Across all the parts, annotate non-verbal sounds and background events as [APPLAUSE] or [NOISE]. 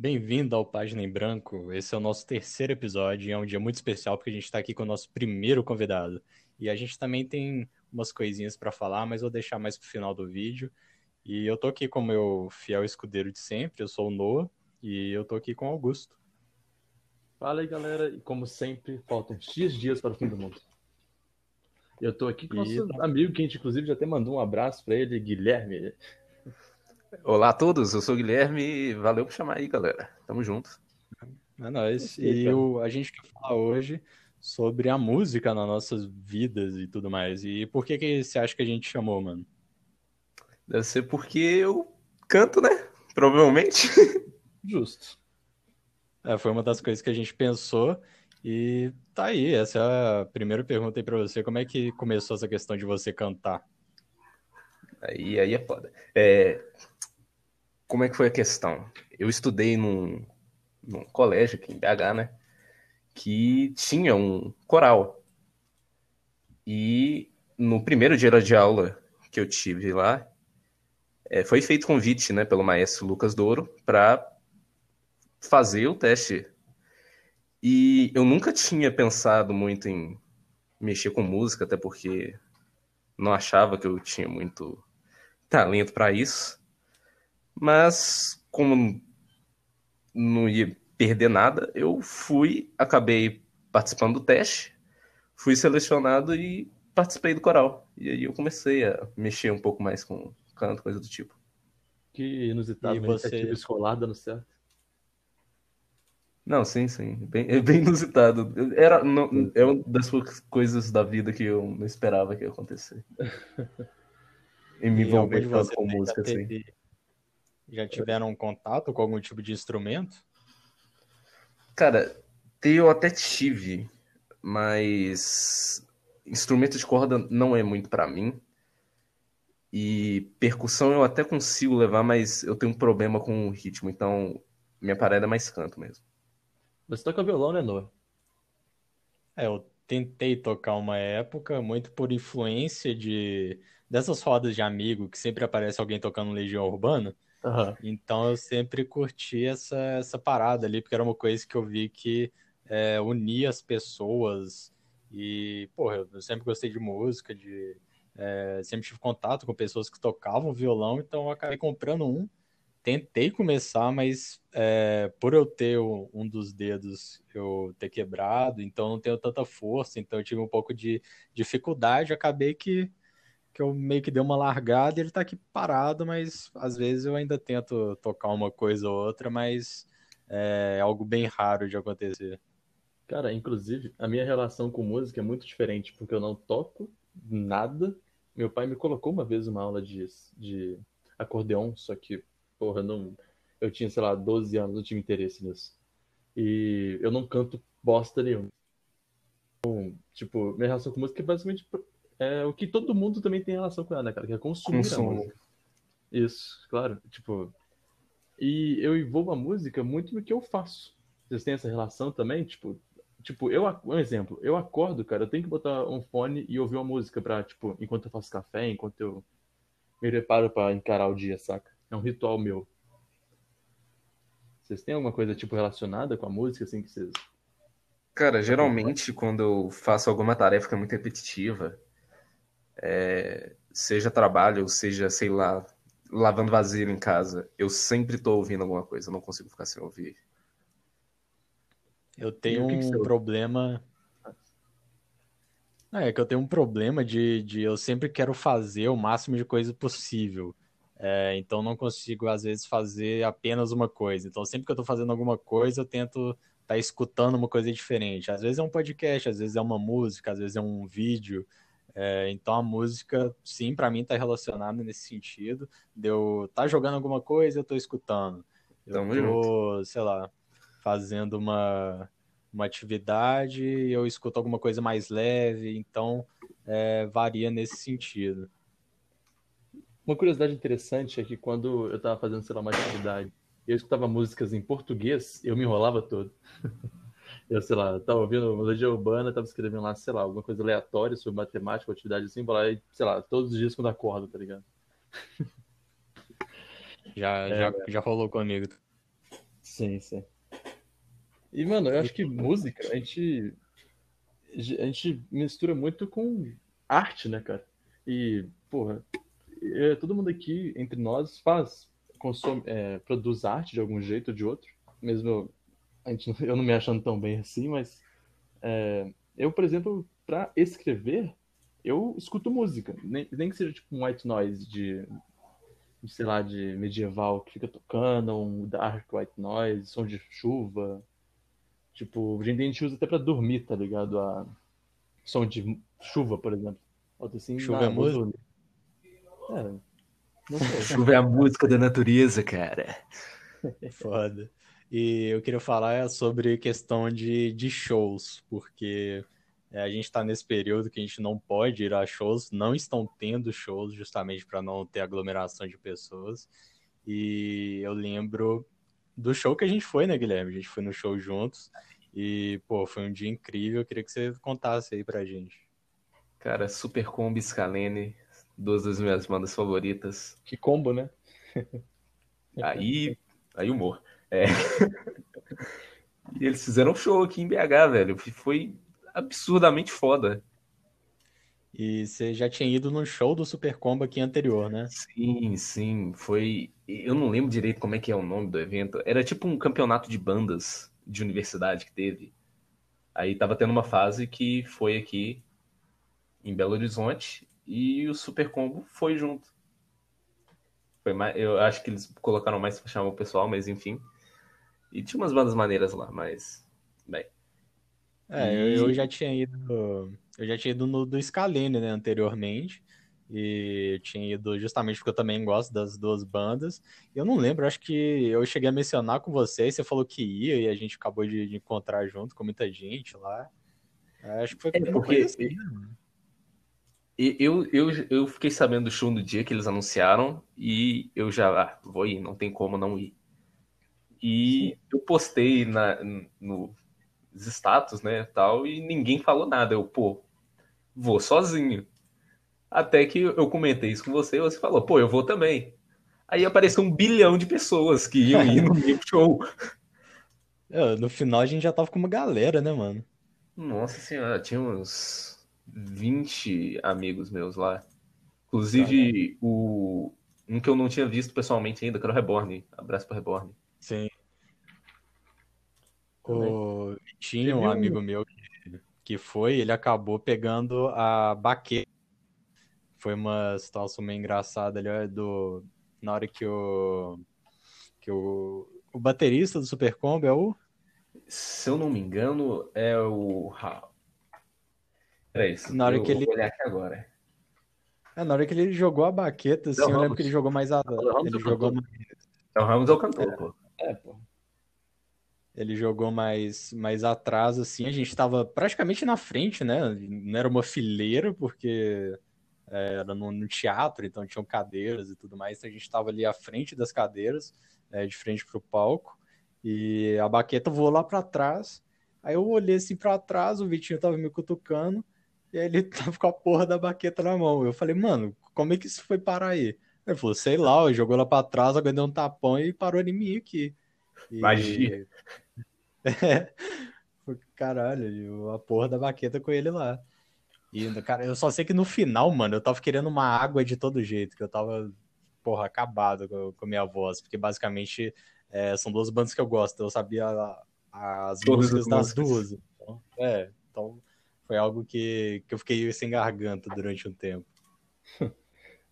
Bem-vindo ao Página em Branco. Esse é o nosso terceiro episódio e é um dia muito especial porque a gente está aqui com o nosso primeiro convidado. E a gente também tem umas coisinhas para falar, mas vou deixar mais para o final do vídeo. E eu tô aqui com o meu fiel escudeiro de sempre, eu sou o Noah e eu tô aqui com o Augusto. Fala aí, galera. E como sempre, faltam X dias para o fim do mundo. Eu tô aqui com o nosso tá. amigo, que a gente inclusive já até mandou um abraço para ele, Guilherme. Olá a todos, eu sou o Guilherme e valeu por chamar aí, galera. Tamo junto. É nóis. E o- a gente quer falar hoje sobre a música nas nossas vidas e tudo mais. E por que que você acha que a gente chamou, mano? Deve ser porque eu canto, né? Provavelmente. [LAUGHS] Justo. É, foi uma das coisas que a gente pensou e tá aí. Essa é a primeira pergunta aí pra você. Como é que começou essa questão de você cantar? Aí, aí é foda. É, Como é que foi a questão? Eu estudei num, num colégio aqui em BH, né? Que tinha um coral. E no primeiro dia de aula que eu tive lá, é, foi feito convite, né, pelo maestro Lucas Douro para fazer o teste. E eu nunca tinha pensado muito em mexer com música, até porque não achava que eu tinha muito talento para isso. Mas como não ia perder nada, eu fui, acabei participando do teste, fui selecionado e participei do coral. E aí eu comecei a mexer um pouco mais com canto, coisa do tipo. Que inusitado, E você- iniciativa escolar dando certo. Não, sim, sim, bem, é bem inusitado. Era, não, é uma das poucas coisas da vida que eu não esperava que ia acontecer. [LAUGHS] Me E algum envolver tanto com música, já assim. Já tiveram contato com algum tipo de instrumento? Cara, eu até tive, mas instrumento de corda não é muito pra mim. E percussão eu até consigo levar, mas eu tenho um problema com o ritmo, então minha parada é mais canto mesmo. Você toca violão, né, Noah? É, eu tentei tocar uma época, muito por influência de dessas rodas de amigo que sempre aparece alguém tocando Legião Urbana. Aham. Então eu sempre curti essa, essa parada ali, porque era uma coisa que eu vi que é, unia as pessoas. E, porra, eu sempre gostei de música, de, é, sempre tive contato com pessoas que tocavam violão, então eu acabei comprando um. Tentei começar, mas é, por eu ter um dos dedos eu ter quebrado, então não tenho tanta força, então eu tive um pouco de dificuldade, acabei que que eu meio que dei uma largada e ele tá aqui parado, mas às vezes eu ainda tento tocar uma coisa ou outra, mas é algo bem raro de acontecer. Cara, inclusive, a minha relação com música é muito diferente, porque eu não toco nada. Meu pai me colocou uma vez uma aula de, de acordeon, só que, porra, não, eu tinha, sei lá, 12 anos, não tinha interesse nisso. E eu não canto bosta nenhuma. Então, tipo, minha relação com música é basicamente é, o que todo mundo também tem relação com ela, né, cara? Que é consumir a Consumo. música. Isso, claro. Tipo, e eu envolvo a música muito no que eu faço. Vocês têm essa relação também? Tipo, tipo, eu, um exemplo, eu acordo, cara, eu tenho que botar um fone e ouvir uma música pra, tipo, enquanto eu faço café, enquanto eu me preparo pra encarar o dia, saca? É um ritual meu. Vocês têm alguma coisa, tipo, relacionada com a música, assim, que vocês... Cara, geralmente quando eu faço alguma tarefa que é muito repetitiva, é, seja trabalho, seja, sei lá, lavando vasilha em casa, eu sempre tô ouvindo alguma coisa, eu não consigo ficar sem ouvir. Eu tenho que que um problema. Não, É que eu tenho um problema de, de eu sempre quero fazer o máximo de coisa possível. É, então não consigo, às vezes, fazer apenas uma coisa. Então, sempre que eu tô fazendo alguma coisa, eu tento estar escutando uma coisa diferente. Às vezes é um podcast, às vezes é uma música, às vezes é um vídeo. É, então a música, sim, pra mim tá relacionada nesse sentido. De eu tá jogando alguma coisa, eu tô escutando. Eu Tamo tô, sei lá, fazendo uma, uma atividade, eu escuto alguma coisa mais leve, então é, varia nesse sentido. Uma curiosidade interessante é que quando eu tava fazendo, sei lá, uma atividade, eu escutava músicas em português, eu me enrolava todo. [LAUGHS] Eu, sei lá, tava ouvindo melodia urbana, tava escrevendo lá, sei lá, alguma coisa aleatória sobre matemática, atividade assim, lá e, sei lá, todos os dias quando acordo, tá ligado? Já, É, já, já rolou comigo. Sim, sim. E, mano, eu acho que música, a gente. A gente mistura muito com arte, né, cara? E, porra, é, todo mundo aqui, entre nós, faz, consome, é, produz arte de algum jeito ou de outro. Mesmo a gente, [LAUGHS] eu não me achando tão bem assim, mas é, eu, por exemplo, para escrever, eu escuto música. Nem, nem que seja tipo um white noise de, de, sei lá, de medieval que fica tocando, um dark white noise, som de chuva. Tipo, a gente usa até pra dormir, tá ligado? A som de chuva, por exemplo. Bota assim, chuva é música? É, não sei. [LAUGHS] chuva é a música da natureza, cara. Foda. E eu queria falar sobre questão de, de shows, porque é, a gente está nesse período que a gente não pode ir a shows, não estão tendo shows justamente para não ter aglomeração de pessoas. E eu lembro do show que a gente foi, né, Guilherme? A gente foi no show juntos e, pô, foi um dia incrível. Eu queria que você contasse aí pra gente. Cara, Super Combo Scalene, duas das minhas bandas favoritas. Que combo, né? Aí, aí humor. É. e eles fizeram um show aqui em BH, velho. Foi absurdamente foda. E você já tinha ido no show do Super Combo aqui anterior, né? Sim, sim. Foi. Eu não lembro direito como é que é o nome do evento. Era tipo um campeonato de bandas de universidade que teve. Aí tava tendo uma fase que foi aqui em Belo Horizonte e o Super Combo foi junto. Foi mais, eu acho que eles colocaram mais pra chamar o pessoal, mas enfim. E tinha umas bandas maneiras lá, mas. Bem. É, e... eu, já tinha ido. Eu já tinha ido no do Scalene, né, anteriormente. E eu tinha ido justamente porque eu também gosto das duas bandas. Eu não lembro, acho que eu cheguei a mencionar com você, você falou que ia e a gente acabou de, de encontrar junto com muita gente lá. Acho que foi é porque assim, né? eu, eu, eu fiquei sabendo do show no dia que eles anunciaram e eu já ah, vou ir, não tem como não ir. E eu postei na, no status, né, tal, e ninguém falou nada. Eu, pô, vou sozinho. Até que eu comentei isso com você e você falou, pô, eu vou também. Aí apareceu um bilhão de pessoas que iam ir no [LAUGHS] meu show. É, no final a gente já tava com uma galera, né, mano? Nossa senhora, tinha uns 20 amigos meus lá. Inclusive, o um que eu não tinha visto pessoalmente ainda, que era o Reborn. Abraço pro Reborn. Sim. O tinha um amigo meu que, que foi, ele acabou pegando a baqueta. Foi uma situação meio engraçada ali, do, na hora que o, que o, o baterista do Super Combo é o. Se eu não me engano, é o. É isso. Na hora eu que ele. olhar aqui agora. É, na hora que ele jogou a baqueta, assim, eu lembro que ele jogou mais a. Ele jogou mais... É o Ramos é o cantor, pô. É, pô. Ele jogou mais, mais atrás, assim. A gente estava praticamente na frente, né? Não era uma fileira, porque é, era no, no, teatro, então tinham cadeiras e tudo mais. Então a gente estava ali à frente das cadeiras, é, de frente para o palco. E a baqueta voou lá para trás. Aí eu olhei assim para trás, o Vitinho tava me cutucando. E aí ele [LAUGHS] tava com a porra da baqueta na mão. Eu falei, mano, como é que isso foi parar aí? Ele falou, sei lá, jogou lá pra trás, eu um tapão e parou em mim aqui. E... Magia. É. [LAUGHS] Caralho, a porra da baqueta com ele lá. E, cara, eu só sei que no final, mano, eu tava querendo uma água de todo jeito, que eu tava, porra, acabado com, com a minha voz, porque basicamente é, são duas bandas que eu gosto, eu sabia as Todas músicas das duas. Então, é, então foi algo que, que eu fiquei sem garganta durante um tempo. [LAUGHS]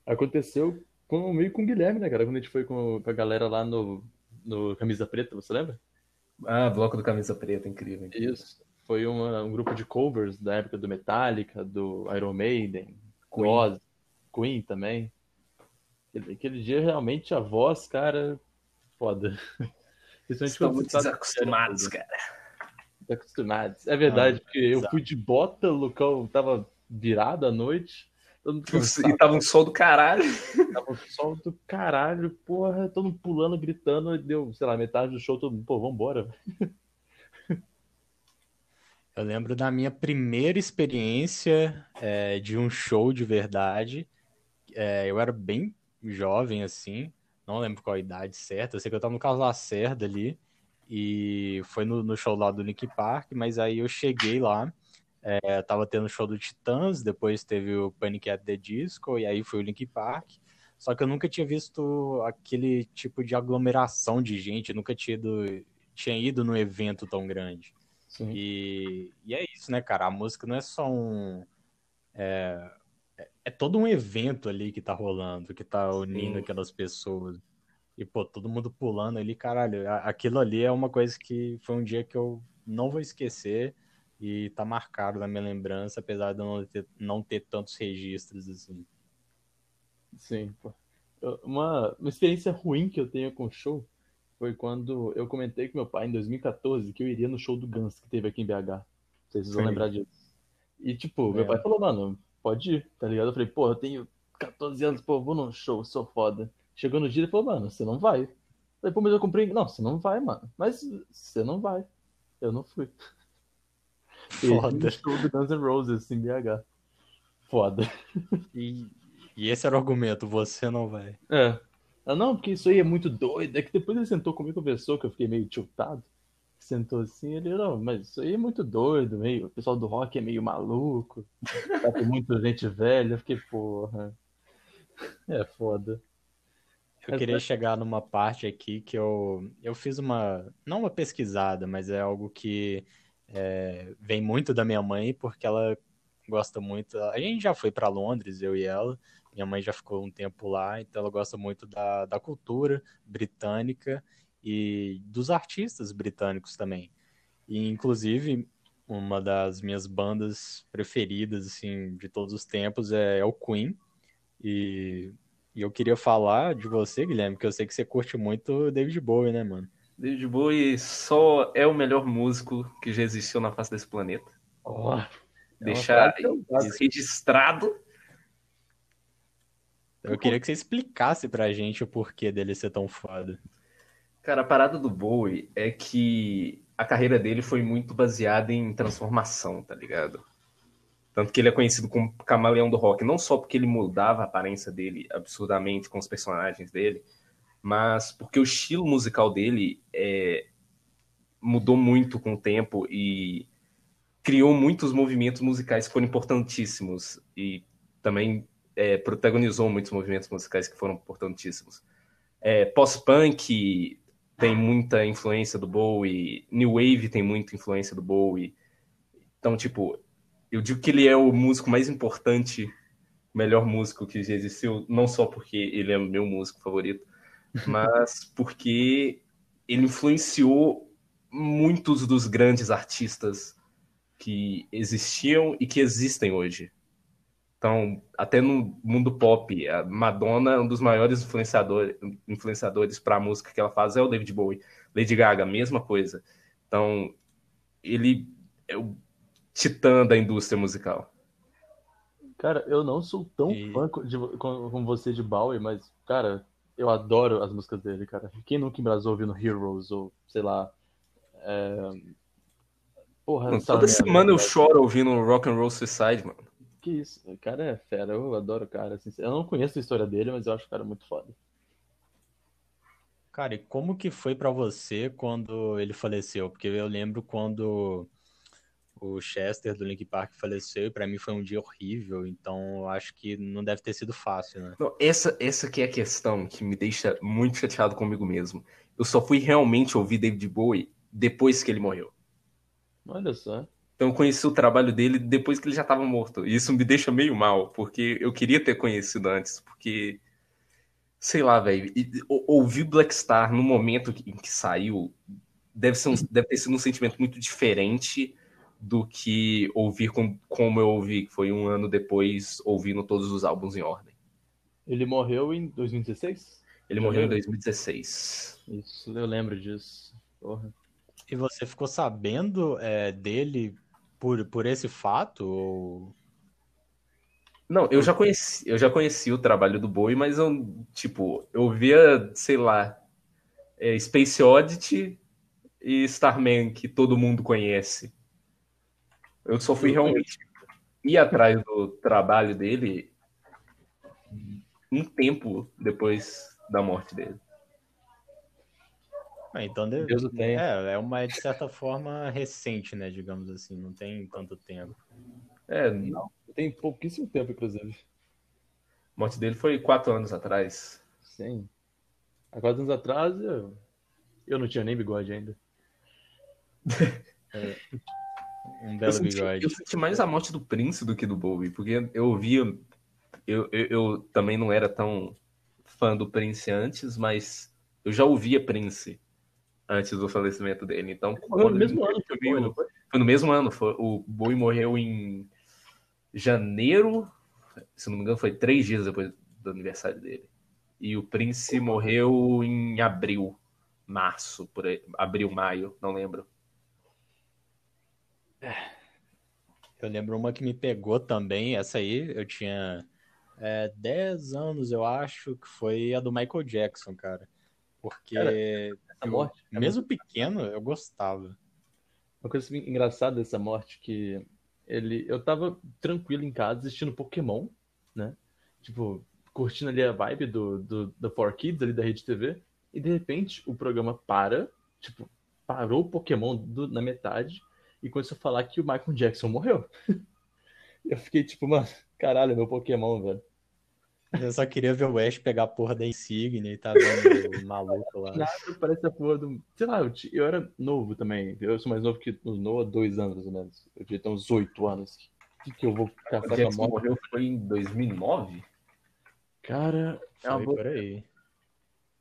Aconteceu comigo com o Guilherme, né, cara? Quando a gente foi com, a galera lá no, no Camisa Preta, você lembra? Ah, bloco do Camisa Preta, incrível. incrível. Isso. Foi uma, um grupo de covers da época do Metallica, do Iron Maiden, Queen, Oz, Queen também. Aquele, aquele dia realmente a voz, cara, foda. [LAUGHS] Muito desacostumados, cara. Desacostumados. É verdade, ah, porque eu fui de bota, o Lucão tava virado à noite. E tava um sol do caralho. Tava um sol do caralho, porra, todo mundo pulando, gritando, deu, sei lá, metade do show, todo mundo, pô, vambora. Eu lembro da minha primeira experiência é, de um show de verdade. É, eu era bem jovem, assim, não lembro qual a idade certa, eu sei que eu tava no Carlos Lacerda ali, e foi no, no show lá do Link Park, mas aí eu cheguei lá, é, tava tendo show do Titãs, depois teve o Panic at the Disco, e aí foi o Link Park. Só que eu nunca tinha visto aquele tipo de aglomeração de gente, nunca tinha ido, tinha ido num evento tão grande. E, e, é isso, né, cara? A música não é só um. É, é, é todo um evento ali que tá rolando, que tá unindo Sim. aquelas pessoas. E, pô, todo mundo pulando ali, caralho. Aquilo ali é uma coisa que foi um dia que eu não vou esquecer e tá marcado na minha lembrança, apesar de eu não ter, não ter tantos registros assim. Sim, pô. Uma, uma experiência ruim que eu tenho com o show foi quando eu comentei com meu pai em 2014 que eu iria no show do Guns que teve aqui em BH. Vocês vão Sim. lembrar disso. E, tipo, meu é. pai falou, mano, pode ir, tá ligado? Eu falei, pô, eu tenho 14 anos, pô, vou num show, sou foda. Chegou no dia e falou, mano, você não vai. Eu falei, pô, mas eu comprei. Não, você não vai, mano. Mas você não vai. Eu não fui. Foda. show do Guns N' Roses em BH. Foda. E, e esse era o argumento, você não vai. É. Ah, não, porque isso aí é muito doido. É que depois ele sentou comigo e conversou, que eu fiquei meio tiltado. Sentou assim, ele, não, mas isso aí é muito doido, meio. O pessoal do rock é meio maluco. [LAUGHS] Tá com muita gente velha. Eu fiquei, porra. É foda. Eu queria chegar numa parte aqui que eu, eu fiz uma, não uma pesquisada, mas é algo que é, vem muito da minha mãe, porque ela gosta muito. A gente já foi para Londres, eu e ela. Minha mãe já ficou um tempo lá, então ela gosta muito da, da cultura britânica e dos artistas britânicos também. E, inclusive, uma das minhas bandas preferidas, assim, de todos os tempos é, é o Queen. E, e, eu queria falar de você, Guilherme, que eu sei que você curte muito David Bowie, né, mano? David Bowie só é o melhor músico que já existiu na face desse planeta. Oh, Deixar registrado. Eu queria que você explicasse pra gente o porquê dele ser tão foda. Cara, a parada do Bowie é que a carreira dele foi muito baseada em transformação, tá ligado? Tanto que ele é conhecido como camaleão do rock, não só porque ele mudava a aparência dele absurdamente com os personagens dele, mas porque o estilo musical dele é, mudou muito com o tempo e criou muitos movimentos musicais que foram importantíssimos e também é, protagonizou muitos movimentos musicais que foram importantíssimos. É, Pós-punk tem muita influência do Bowie, New Wave tem muita influência do Bowie. Então, tipo, eu digo que ele é o músico mais importante, melhor músico que já existiu, não só porque ele é meu músico favorito, mas porque ele influenciou muitos dos grandes artistas que existiam e que existem hoje. Então, até no mundo pop, a Madonna, um dos maiores influenciadores, influenciadores para a música que ela faz é o David Bowie. Lady Gaga, mesma coisa. Então, ele é o titã da indústria musical. Cara, eu não sou tão e... fã de, como você de Bowie, mas, cara, eu adoro as músicas dele, cara. Quem nunca embrasou ouvindo Heroes ou, sei lá. É... Porra, mano, toda semana eu choro ouvindo Rock and Roll Suicide, mano. Que isso, o cara é fera, eu adoro o cara. Assim, eu não conheço a história dele, mas eu acho o cara muito foda. Cara, e como que foi para você quando ele faleceu? Porque eu lembro quando o Chester do Link Park faleceu e para mim foi um dia horrível, então eu acho que não deve ter sido fácil, né? Não, essa, essa que é a questão que me deixa muito chateado comigo mesmo. Eu só fui realmente ouvir David Bowie depois que ele morreu. Olha só. Então eu conheci o trabalho dele depois que ele já estava morto. E isso me deixa meio mal, porque eu queria ter conhecido antes, porque sei lá, velho, ouvir Black Star no momento em que saiu deve, ser um, deve ter sido um sentimento muito diferente do que ouvir com, como eu ouvi, que foi um ano depois, ouvindo todos os álbuns em ordem. Ele morreu em 2016? Ele eu morreu lembro. em 2016. Isso, eu lembro disso. Porra. E você ficou sabendo é, dele por, por esse fato? Ou... Não, eu já conheci, eu já conheci o trabalho do Bowie, mas eu, tipo, eu via, sei lá, é, Space Oddity e Starman, que todo mundo conhece. Eu só fui realmente ir atrás do trabalho dele um tempo depois da morte dele. Ah, então deve... Deus o tenha. é, é uma de certa forma recente, né? Digamos assim, não tem tanto tempo. É, Não, tem pouquíssimo tempo, inclusive. a morte dele foi quatro anos atrás. Sim. Há quatro anos atrás, eu, eu não tinha nem bigode ainda. [LAUGHS] Um Eu belo senti, bigode. eu senti mais a morte do Prince do que do Bowie, porque eu ouvia. Eu, eu, eu também não era tão fã do Prince antes, mas eu já ouvia Prince antes do falecimento dele. Então, no mesmo ano que eu o foi? Foi no mesmo ano. Foi, o Bowie morreu em janeiro. Se não me engano, foi três dias depois do aniversário dele. E o Prince morreu em abril, março, por aí. Abril, maio, não lembro. Eu lembro uma que me pegou também, essa aí eu tinha é, 10 anos, eu acho, que foi a do Michael Jackson, cara. Porque Cara, Essa eu- é mesmo pequeno, eu gostava. Uma coisa assim engraçada dessa morte que ele, eu tava tranquilo em casa assistindo Pokémon, né? Tipo, curtindo ali a vibe do, do, do 4Kids ali da Rede TV, e de repente o programa para, tipo, parou o Pokémon do- na metade e começou a falar que o Michael Jackson morreu. [LAUGHS] Eu fiquei tipo, mano, caralho, é meu Pokémon, velho. Eu só queria ver o Ash pegar a porra da insígnia e tá vendo [LAUGHS] o maluco lá. Nada parece a porra do. Sei lá, eu, eu era novo também. Eu sou mais novo que o Noah, dois anos ou menos. Eu devia ter uns oito anos. O que, que eu vou caçar com a Jackson moto? morreu foi em 2009? Cara, é uma boa. aí.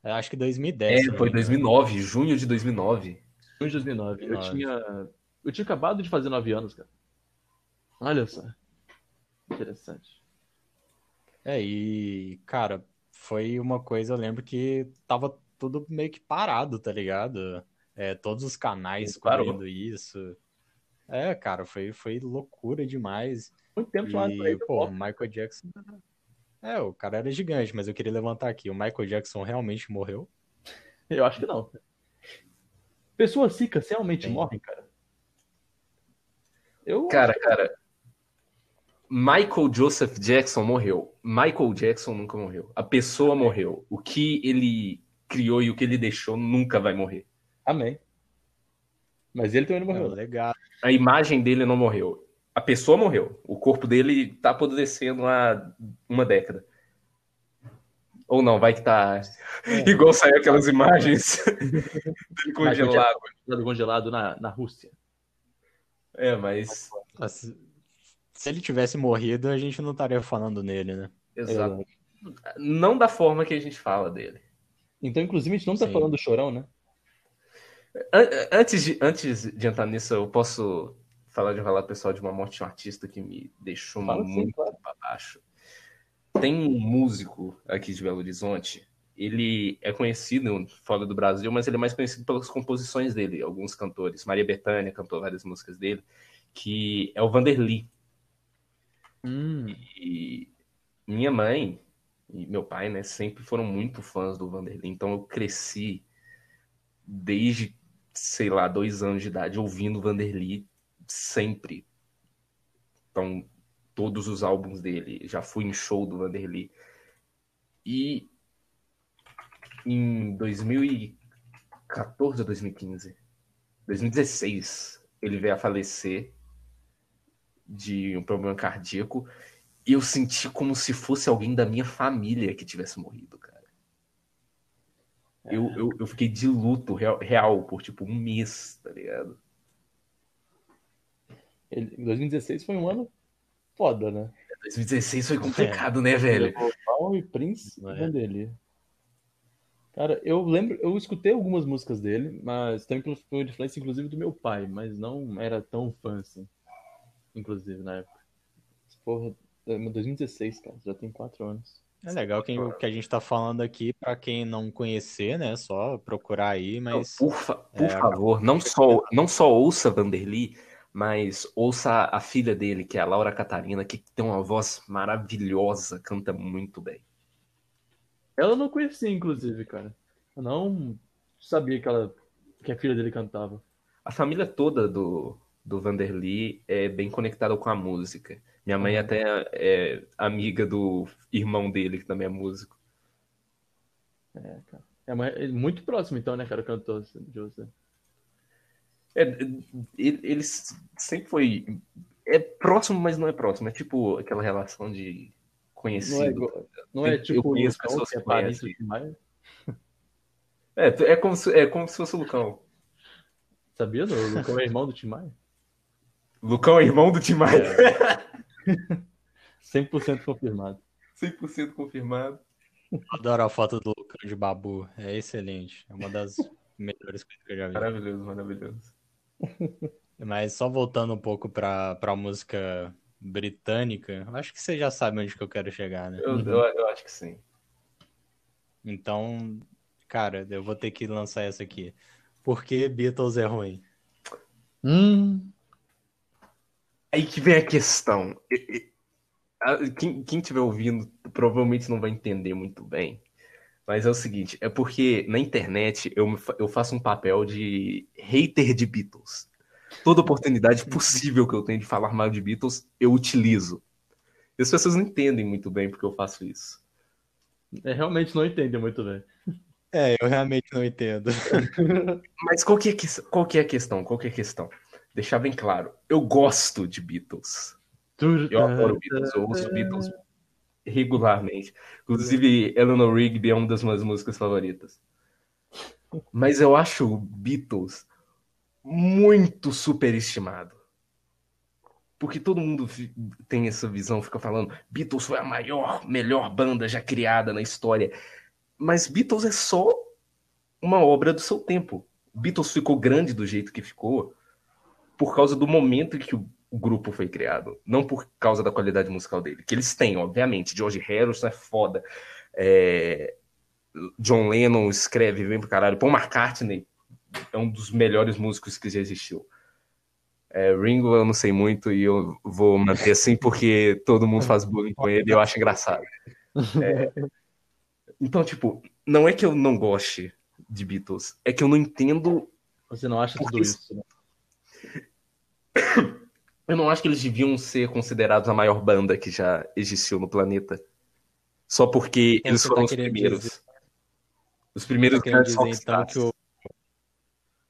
Eu acho que 2010. É, não foi me engano. 2009, junho de 2009. Junho de 2009. Eu 2009. tinha. Eu tinha acabado de fazer nove anos, cara. Olha só. Interessante. É, e, cara, foi uma coisa, eu lembro que tava tudo meio que parado, tá ligado? É, todos os canais cobrindo isso. É, cara, foi, foi loucura demais. Muito tempo E, pô, o Michael Jackson. É, o cara era gigante, mas eu queria levantar aqui. O Michael Jackson realmente morreu? Eu acho que não. Pessoas ricas realmente Tem. morrem, cara. Eu. Cara, cara. Michael Joseph Jackson morreu. Michael Jackson nunca morreu. A pessoa morreu. O que ele criou e o que ele deixou nunca vai morrer. Amém. Mas ele também não É, morreu. né? legal. A imagem dele não morreu. A pessoa morreu. O corpo dele tá apodrecendo há uma década. Ou não, vai que tá. É. [LAUGHS] Igual saiu aquelas imagens. [LAUGHS] [LAUGHS] Congelado, congelado na, na Rússia. É, mas. Se se ele tivesse morrido, a gente não estaria falando nele, né? Exato. Não da forma que a gente fala dele. Então, inclusive, a gente não tá Sim. falando do chorão, né? An- Antes de, antes de entrar nisso, eu posso falar de um relato pessoal de uma morte de um artista que me deixou Fala muito claro. para baixo. Tem um músico aqui de Belo Horizonte. Ele é conhecido fora do Brasil, mas ele é mais conhecido pelas composições dele. Alguns cantores. Maria Bethânia cantou várias músicas dele, que é o Vanderly. Hum. E minha mãe e meu pai, né, sempre foram muito fãs do Vanderlei. Então eu cresci desde, sei lá, dois anos de idade ouvindo o Vanderlei sempre. Então, todos os álbuns dele. Já fui em show do Vanderlei. E em 2014 ou 2015, 2016, ele veio a falecer de um problema cardíaco. E eu senti como se fosse alguém da minha família que tivesse morrido, cara. Eu, eu, eu fiquei de luto real, real por tipo um mês, tá ligado? Ele, 2016 foi um ano foda, né? 2016 foi complicado, né, velho? Levou Val e Prince Não e é? Vanderly. Cara, eu lembro, eu escutei algumas músicas dele, mas também por por influência, inclusive, do meu pai, mas não era tão fã assim. Inclusive, na época. Porra, é 2016, cara, já tem quatro anos. É legal que, que a gente tá falando aqui, pra quem não conhecer, né? Só procurar aí, mas. Por, fa- por É, favor, não só, não só ouça Vanderly, mas ouça a filha dele, que é a Laura Catarina, que tem uma voz maravilhosa, canta muito bem. Ela eu não conhecia, inclusive, cara. Eu não sabia que ela que a filha dele cantava. A família toda do, do Vanderly é bem conectada com a música. Minha mãe Uhum. até é amiga do irmão dele, que também é músico. É, cara. É, é muito próximo, então, né, cara, o cantor de você. É, ele, ele sempre foi. É próximo, mas não é próximo. É tipo aquela relação de conhecido. Não é, igual- não é Eu tipo o conheço Lucão, pessoas que é que parente do conhecem. Tim Maia. É, é, como se, é como se fosse o Lucão. Sabia? O Lucão é irmão do Tim Maia? Lucão é irmão do Tim Maia. 100% confirmado. 100% confirmado. Adoro a foto do Lucão de Babu. É excelente. É uma das melhores coisas que eu já vi. Maravilhoso, maravilhoso. Mas só voltando um pouco pra, pra música britânica, acho que você já sabe onde que eu quero chegar, né? Eu, eu, eu acho que sim. Então, cara, eu vou ter que lançar essa aqui. Por que Beatles é ruim? Hum, Aí que vem a questão. Quem, quem estiver ouvindo provavelmente não vai entender muito bem. Mas é o seguinte, é porque na internet eu, eu faço um papel de hater de Beatles. Toda oportunidade possível que eu tenho de falar mal de Beatles, eu utilizo. E as pessoas não entendem muito bem porque eu faço isso. é, realmente não entende muito bem. É, eu realmente não entendo. [LAUGHS] Mas qual que é, qual que é a questão? Qual que é a questão? Deixar bem claro, eu gosto de Beatles. Eu adoro Beatles, eu ouço Beatles regularmente. Inclusive, Eleanor Rigby é uma das minhas músicas favoritas. Mas eu acho Beatles muito superestimado. Porque todo mundo tem essa visão, fica falando, Beatles foi a maior, melhor banda já criada na história. Mas Beatles é só uma obra do seu tempo. Beatles ficou grande do jeito que ficou por causa do momento em que o o grupo foi criado, não por causa da qualidade musical dele, que eles têm, obviamente. George Harrison é foda. É, John Lennon escreve bem pro caralho. Paul McCartney é um dos melhores músicos que já existiu. É, Ringo eu não sei muito e eu vou manter assim porque todo mundo faz bullying com ele e eu acho engraçado. É, então, tipo, não é que eu não goste de Beatles, é que eu não entendo Você não acha tudo que isso, né? [COUGHS] Eu não acho que eles deviam ser considerados a maior banda que já existiu no planeta. Só porque Então eles foram tá os primeiros. dizer- Os primeiros Tá grandes dizer então que o,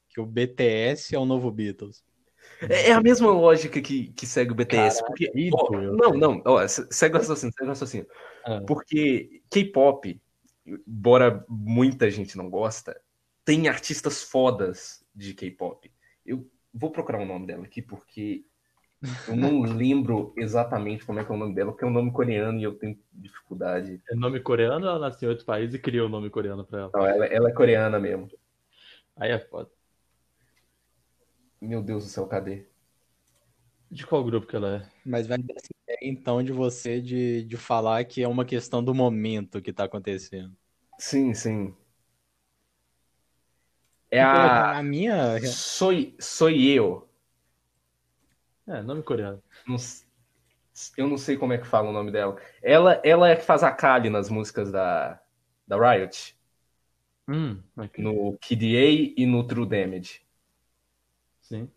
que o BTS é o novo Beatles. É é a mesma lógica que, que segue o BTS. porque, aí ó, não, não, ó, se- segue o raciocínio, segue o raciocínio. Ah. Porque K-pop, embora muita gente não gosta, tem artistas fodas de K-pop. Eu vou procurar o nome dela aqui porque eu não [LAUGHS] lembro exatamente como é que é o nome dela, porque é um nome coreano e eu tenho dificuldade. É nome coreano ou ela nasceu em outro país e criou o nome coreano pra ela? Não, ela, ela é coreana mesmo. Aí é foda. Meu Deus do céu, cadê? De qual grupo que ela é? Mas vai ideia, então, de você de, de falar que é uma questão do momento que tá acontecendo. Sim, sim. É a A minha. Soy, Soy Eu. É, nome coreano. Não eu não sei como é que fala o nome dela. Ela, ela é que faz a Kali nas músicas da, da Riot, Hum, aqui. no KDA e no True Damage. Sim.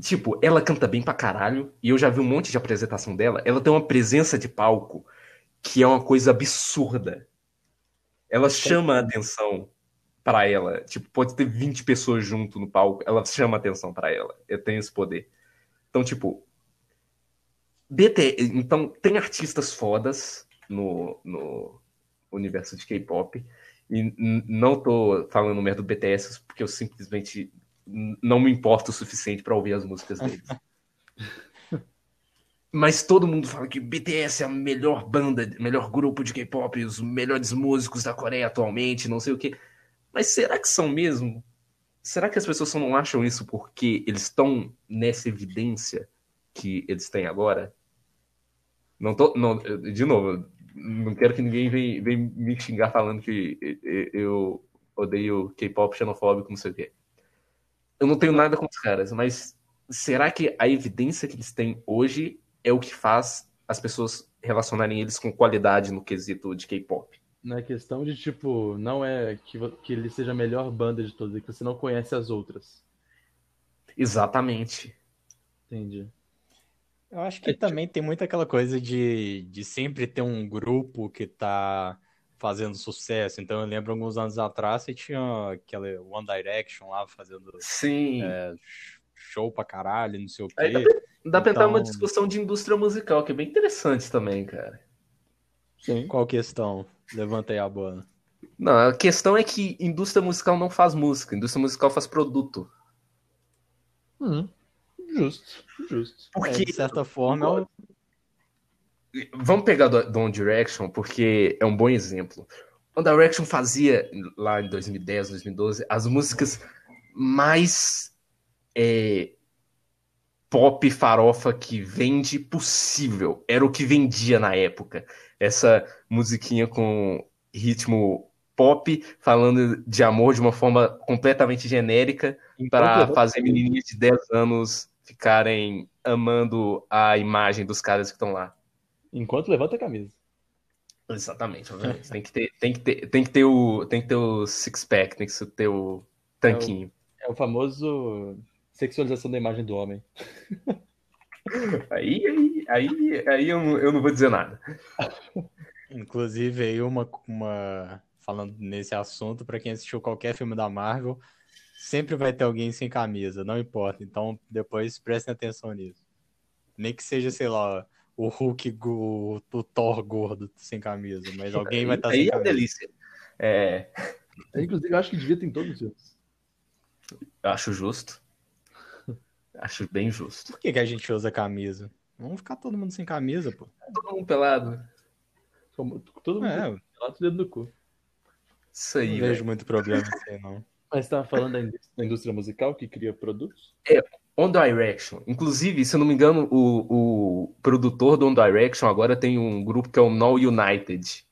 Tipo, ela canta bem pra caralho, e eu já vi um monte de apresentação dela. Ela tem uma presença de palco que é uma coisa absurda. Ela chama a atenção pra ela. Tipo, pode ter 20 pessoas junto no palco, ela chama a atenção pra ela. Eu tenho esse poder. Então, tipo, BT, então tem artistas fodas no, no universo de K-pop. E não tô falando merda do BTS porque eu simplesmente não me importo o suficiente pra ouvir as músicas deles. [LAUGHS] Mas todo mundo fala que BTS é a melhor banda, melhor grupo de K-pop, os melhores músicos da Coreia atualmente, não sei o quê. Mas será que são mesmo? Será que as pessoas só não acham isso porque eles estão nessa evidência que eles têm agora? Não tô, não, de novo, não quero que ninguém venha, venha me xingar falando que eu odeio K-pop xenofóbico, não sei o quê. Eu não tenho nada com os caras, mas será que a evidência que eles têm hoje é o que faz as pessoas relacionarem eles com qualidade no quesito de K-pop? Não é questão de, tipo, não é que, que ele seja a melhor banda de todas, é que você não conhece as outras. Exatamente. Entendi. Eu acho que também tem muito aquela coisa de, de sempre ter um grupo que tá fazendo sucesso. Então eu lembro alguns anos atrás você tinha aquela One Direction lá fazendo Sim. é, show pra caralho, não sei o Aí quê. Dá pra entrar numa Então- discussão de indústria musical, que é bem interessante também, cara. Sim. Qual questão? Levantei a bola. Não, a questão é que indústria musical não faz música, indústria musical faz produto. Hum, justo, justo. É, Porque de certa forma, é o- Vamos pegar do, One Direction, porque é um bom exemplo. One Direction fazia, lá em 2010, 2012, as músicas mais é, pop farofa que vende possível. Era o que vendia na época. Essa musiquinha com ritmo pop, falando de amor de uma forma completamente genérica, para Enquanto- fazer menininhas de 10 anos ficarem amando a imagem dos caras que estão lá. Enquanto levanta a camisa. Exatamente, obviamente. Tem que ter, tem que ter, tem que ter o, tem que ter o six pack, tem que ter o tanquinho. É o famoso sexualização da imagem do homem. [LAUGHS] Aí, aí, aí, aí eu, não, eu não vou dizer nada. inclusive, aí uma, uma falando nesse assunto, pra quem assistiu qualquer filme da Marvel, sempre vai ter alguém sem camisa, não importa. Então, depois prestem atenção nisso. Nem que seja, sei lá, o Hulk, o, o Thor gordo sem camisa, mas alguém vai estar aí sem é camisa. delícia. É, Inclusive, eu acho que devia ter em todos os filmes. eu acho justo. [LAUGHS] Acho bem justo. Por que, que a gente usa camisa? Vamos ficar todo mundo sem camisa, pô. Todo mundo pelado. Todo mundo É, é. lá o dedo no cu. Isso aí, não vejo muito problema aí, não. Mas você tava falando da indústria, da indústria musical que cria produtos? One Direction. Inclusive, se eu não me engano, o, o produtor do One Direction agora tem um grupo que é o No United.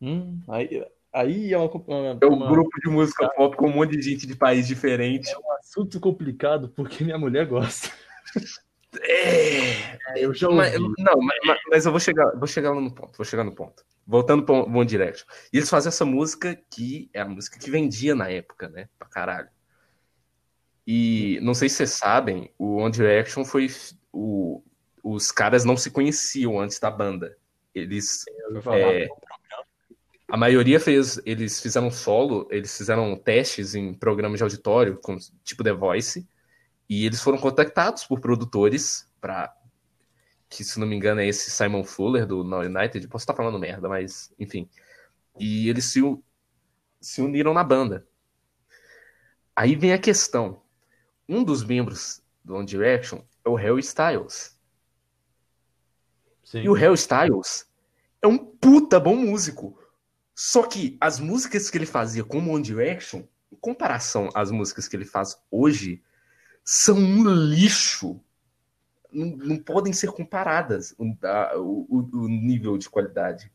Hum, aí, aí é uma, uma- É um uma- grupo de música pop com um monte de gente de país diferente. um assunto complicado porque minha mulher gosta. [LAUGHS] É, Eu já Mas- ouvi. não, mas, mas- mas eu vou chegar, vou chegar lá no ponto, vou chegar no ponto. Voltando para One Direction. E eles fazem essa música que é a música que vendia na época, né? Pra caralho. E não sei se vocês sabem, o One Direction foi. O, os caras não se conheciam antes da banda. Eles. É, a maioria fez. Eles fizeram solo, eles fizeram testes em programas de auditório, com, tipo The Voice. E eles foram contactados por produtores para que, se não me engano, é esse Simon Fuller do No United. Posso estar falando merda, mas enfim. E eles se, se uniram na banda. Aí vem a questão. Um dos membros do One Direction é o Harry Styles. Sim. E o Harry Styles é um puta bom músico. Só que as músicas que ele fazia como One Direction, em comparação às músicas que ele faz hoje, são um lixo. Não, não podem ser comparadas o, o- o nível de qualidade.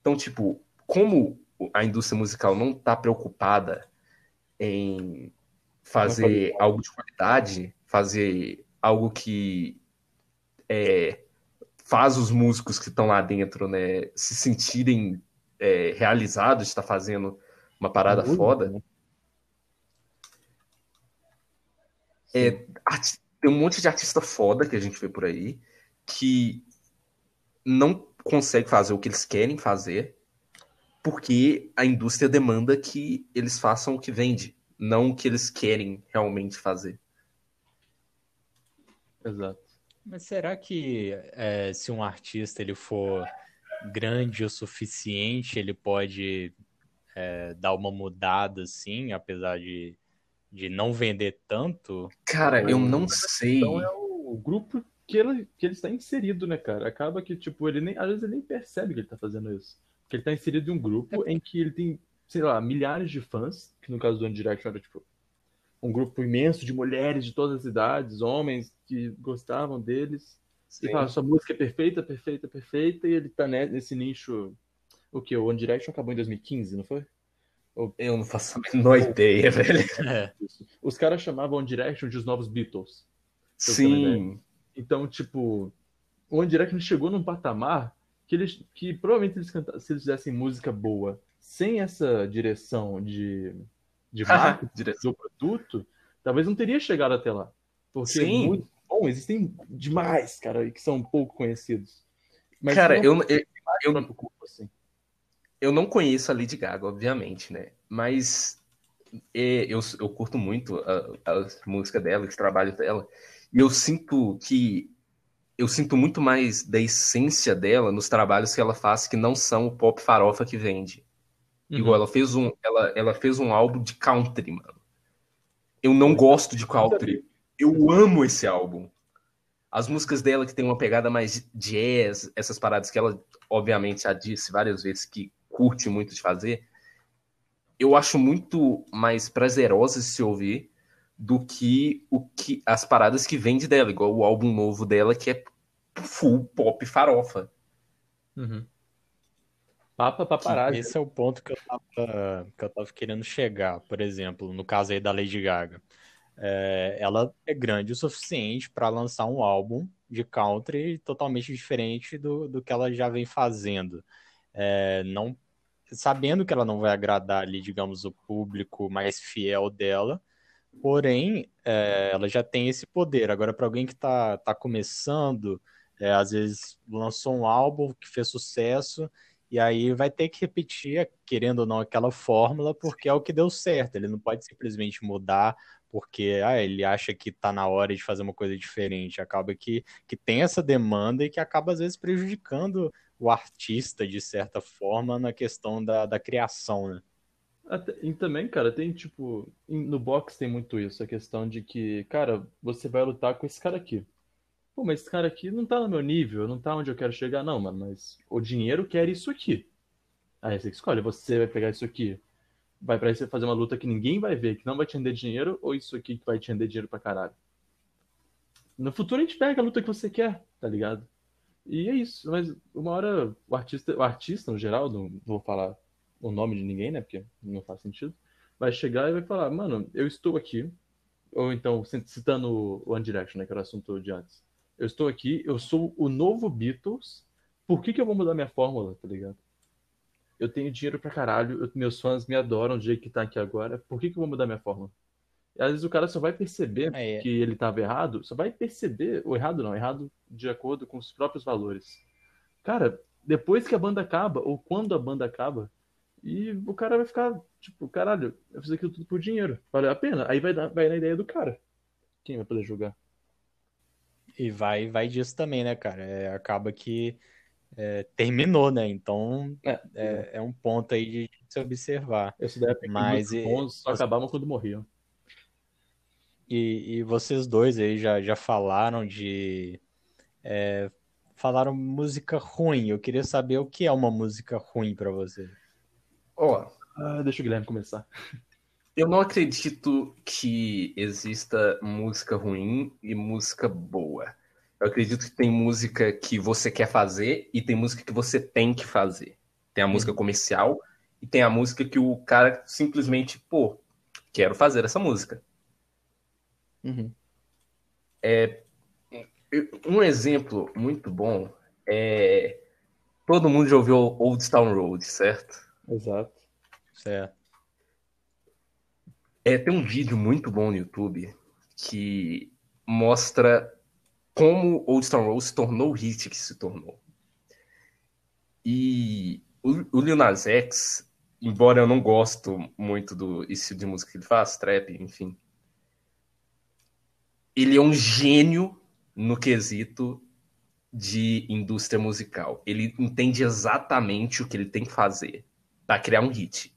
Então, tipo, como a indústria musical não está preocupada em fazer algo de qualidade, fazer algo que é, faz os músicos que estão lá dentro né, se sentirem é, realizados de estar fazendo uma parada Muito foda. bom. É, tem um monte de artista foda que a gente vê por aí que não consegue fazer o que eles querem fazer porque a indústria demanda que eles façam o que vende, não o que eles querem realmente fazer. Exato. Mas será que é, se um artista ele for grande o suficiente, ele pode é, dar uma mudada assim, apesar de, de não vender tanto? Cara, eu não sei. Então é o grupo que ele, que ele está inserido, né, cara? Acaba que, tipo, ele nem, às vezes ele nem percebe que ele tá fazendo isso. Porque ele tá inserido em um grupo em que ele tem, sei lá, milhares de fãs, que no caso do One Direction era, tipo, um grupo imenso de mulheres de todas as idades, homens que gostavam deles. E Sim. fala, sua música é perfeita, perfeita, perfeita, e ele tá ne- nesse nicho. O que? O One Direction acabou em 2015, não foi? Eu não faço a menor ideia, velho. É. Os caras chamavam One Direction de os novos Beatles. Sim. Então, tipo, o One Direction chegou num patamar que eles que provavelmente eles canta- se eles fizessem música boa, sem essa direção de, de marketing do produto, talvez não teria chegado até lá. Porque Sim. muito bom, existem demais, cara, e que são pouco conhecidos. Mas Cara, eu, eu, eu, corpo, assim. eu não conheço a Lady Gaga, obviamente, né? Mas é, eu, eu curto muito a, a música dela, o trabalho dela. E eu sinto que eu sinto muito mais da essência dela nos trabalhos que ela faz que não são o pop farofa que vende. Uhum. Igual ela fez um ela, ela fez um álbum de country, mano. Eu não gosto de country. Eu amo esse álbum. As músicas dela que tem uma pegada mais jazz, essas paradas que ela obviamente já disse várias vezes que curte muito de fazer, eu acho muito mais prazerosas de se ouvir do que o que as paradas que vende dela, igual o álbum novo dela que é full pop farofa. Uhum. Papa paparazzi. Esse é o ponto que eu, tava, que eu tava querendo chegar, por exemplo, no caso aí da Lady Gaga. É, ela é grande o suficiente para lançar um álbum de country totalmente diferente do, do que ela já vem fazendo. É, não sabendo que ela não vai agradar ali, digamos, o público mais fiel dela, porém, é, ela já tem esse poder. Agora, para alguém que está tá começando, é, às vezes lançou um álbum que fez sucesso, e aí vai ter que repetir, querendo ou não, aquela fórmula, porque é o que deu certo. Ele não pode simplesmente mudar porque ah, ele acha que está na hora de fazer uma coisa diferente. Acaba que, que tem essa demanda e que acaba, às vezes, prejudicando o artista, de certa forma, na questão da, da criação, né? Até, e também, cara, tem tipo. No box tem muito isso, a questão de que, cara, você vai lutar com esse cara aqui. Pô, mas esse cara aqui não tá no meu nível, não tá onde eu quero chegar, não, mano. Mas o dinheiro quer isso aqui. Aí você escolhe, você vai pegar isso aqui. Vai pra você fazer uma luta que ninguém vai ver, que não vai te render dinheiro, ou isso aqui que vai te render dinheiro pra caralho. No futuro a gente pega a luta que você quer, tá ligado? E é isso, mas uma hora o artista, o artista no geral, não vou falar o nome de ninguém, né, porque não faz sentido, vai chegar e vai falar, mano, eu estou aqui, ou então citando o One Direction, né, que era o assunto de antes, eu estou aqui, eu sou o novo Beatles, por que que eu vou mudar minha fórmula, tá ligado? Eu tenho dinheiro pra caralho, eu, meus fãs me adoram do jeito que tá aqui agora, por que que eu vou mudar minha fórmula? E às vezes o cara só vai perceber é, é. que ele estava errado, só vai perceber, o errado não, errado de acordo com os próprios valores. Cara, depois que a banda acaba, ou quando a banda acaba, e o cara vai ficar, tipo, caralho, eu fiz aquilo tudo por dinheiro, valeu a pena? Aí vai, dar, vai na ideia do cara. Quem vai poder julgar? E vai, vai disso também, né, cara? É, acaba que é, terminou, né? Então é, é, é, um ponto aí de se observar. Esse daí é Mas, bons só acabavam quando morriam. E, e vocês dois aí já, já falaram de. É, falaram música ruim. Eu queria saber o que é uma música ruim para você. Ó, oh, ah, deixa o Guilherme começar. [LAUGHS] Eu não acredito que exista música ruim e música boa. Eu acredito que tem música que você quer fazer e tem música que você tem que fazer. Tem a música comercial e tem a música que o cara simplesmente, pô, quero fazer essa música. Uhum. É, um exemplo muito bom é. Todo mundo já ouviu Old Town Road, certo? Exato. Certo. É, tem um vídeo muito bom no YouTube que mostra como Old Town Road se tornou o hit que se tornou. E o, o Lil Nas X, embora eu não gosto muito do estilo de música que ele faz, trap, enfim, ele é um gênio no quesito de indústria musical. Ele entende exatamente o que ele tem que fazer para criar um hit.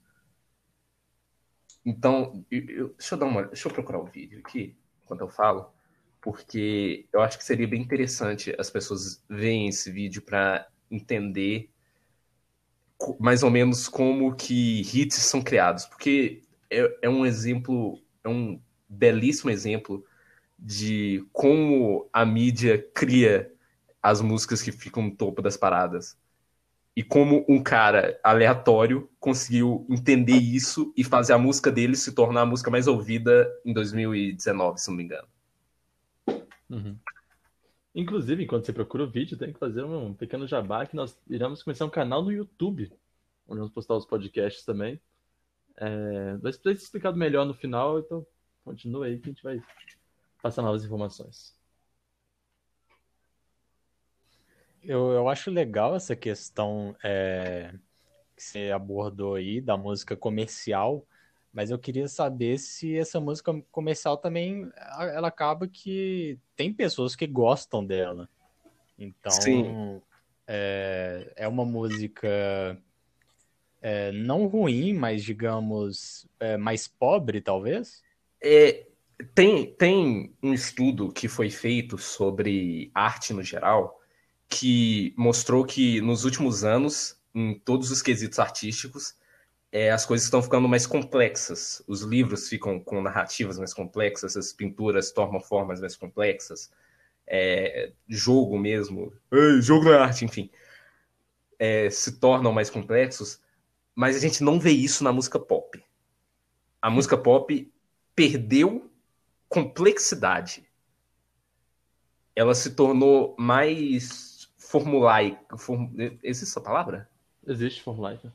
Então, eu, deixa eu dar uma, deixa eu procurar o um vídeo aqui enquanto eu falo, porque eu acho que seria bem interessante as pessoas verem esse vídeo para entender mais ou menos como que hits são criados, porque é, é um exemplo, é um belíssimo exemplo de como a mídia cria as músicas que ficam no topo das paradas. E como um cara aleatório conseguiu entender isso e fazer a música dele se tornar a música mais ouvida em 2019, se não me engano. Uhum. Inclusive, enquanto você procura o vídeo, tem que fazer um pequeno jabá que nós iremos começar um canal no YouTube, onde vamos postar os podcasts também. É, vai ser explicado melhor no final, então continua aí que a gente vai passar novas informações. Eu, eu acho legal essa questão é, que você abordou aí, da música comercial, mas eu queria saber se essa música comercial também, ela acaba que tem pessoas que gostam dela. Então, Sim. É, é uma música é, não ruim, mas digamos, é, mais pobre, talvez? É, tem, tem um estudo que foi feito sobre arte no geral que mostrou que nos últimos anos, em todos os quesitos artísticos, é, as coisas estão ficando mais complexas. Os livros ficam com narrativas mais complexas, as pinturas tomam formas mais complexas, é, jogo mesmo, jogo na arte, enfim, é, se tornam mais complexos, mas a gente não vê isso na música pop. A música pop perdeu complexidade. Ela se tornou mais formulaica. Form... Existe essa palavra? Existe formulaica.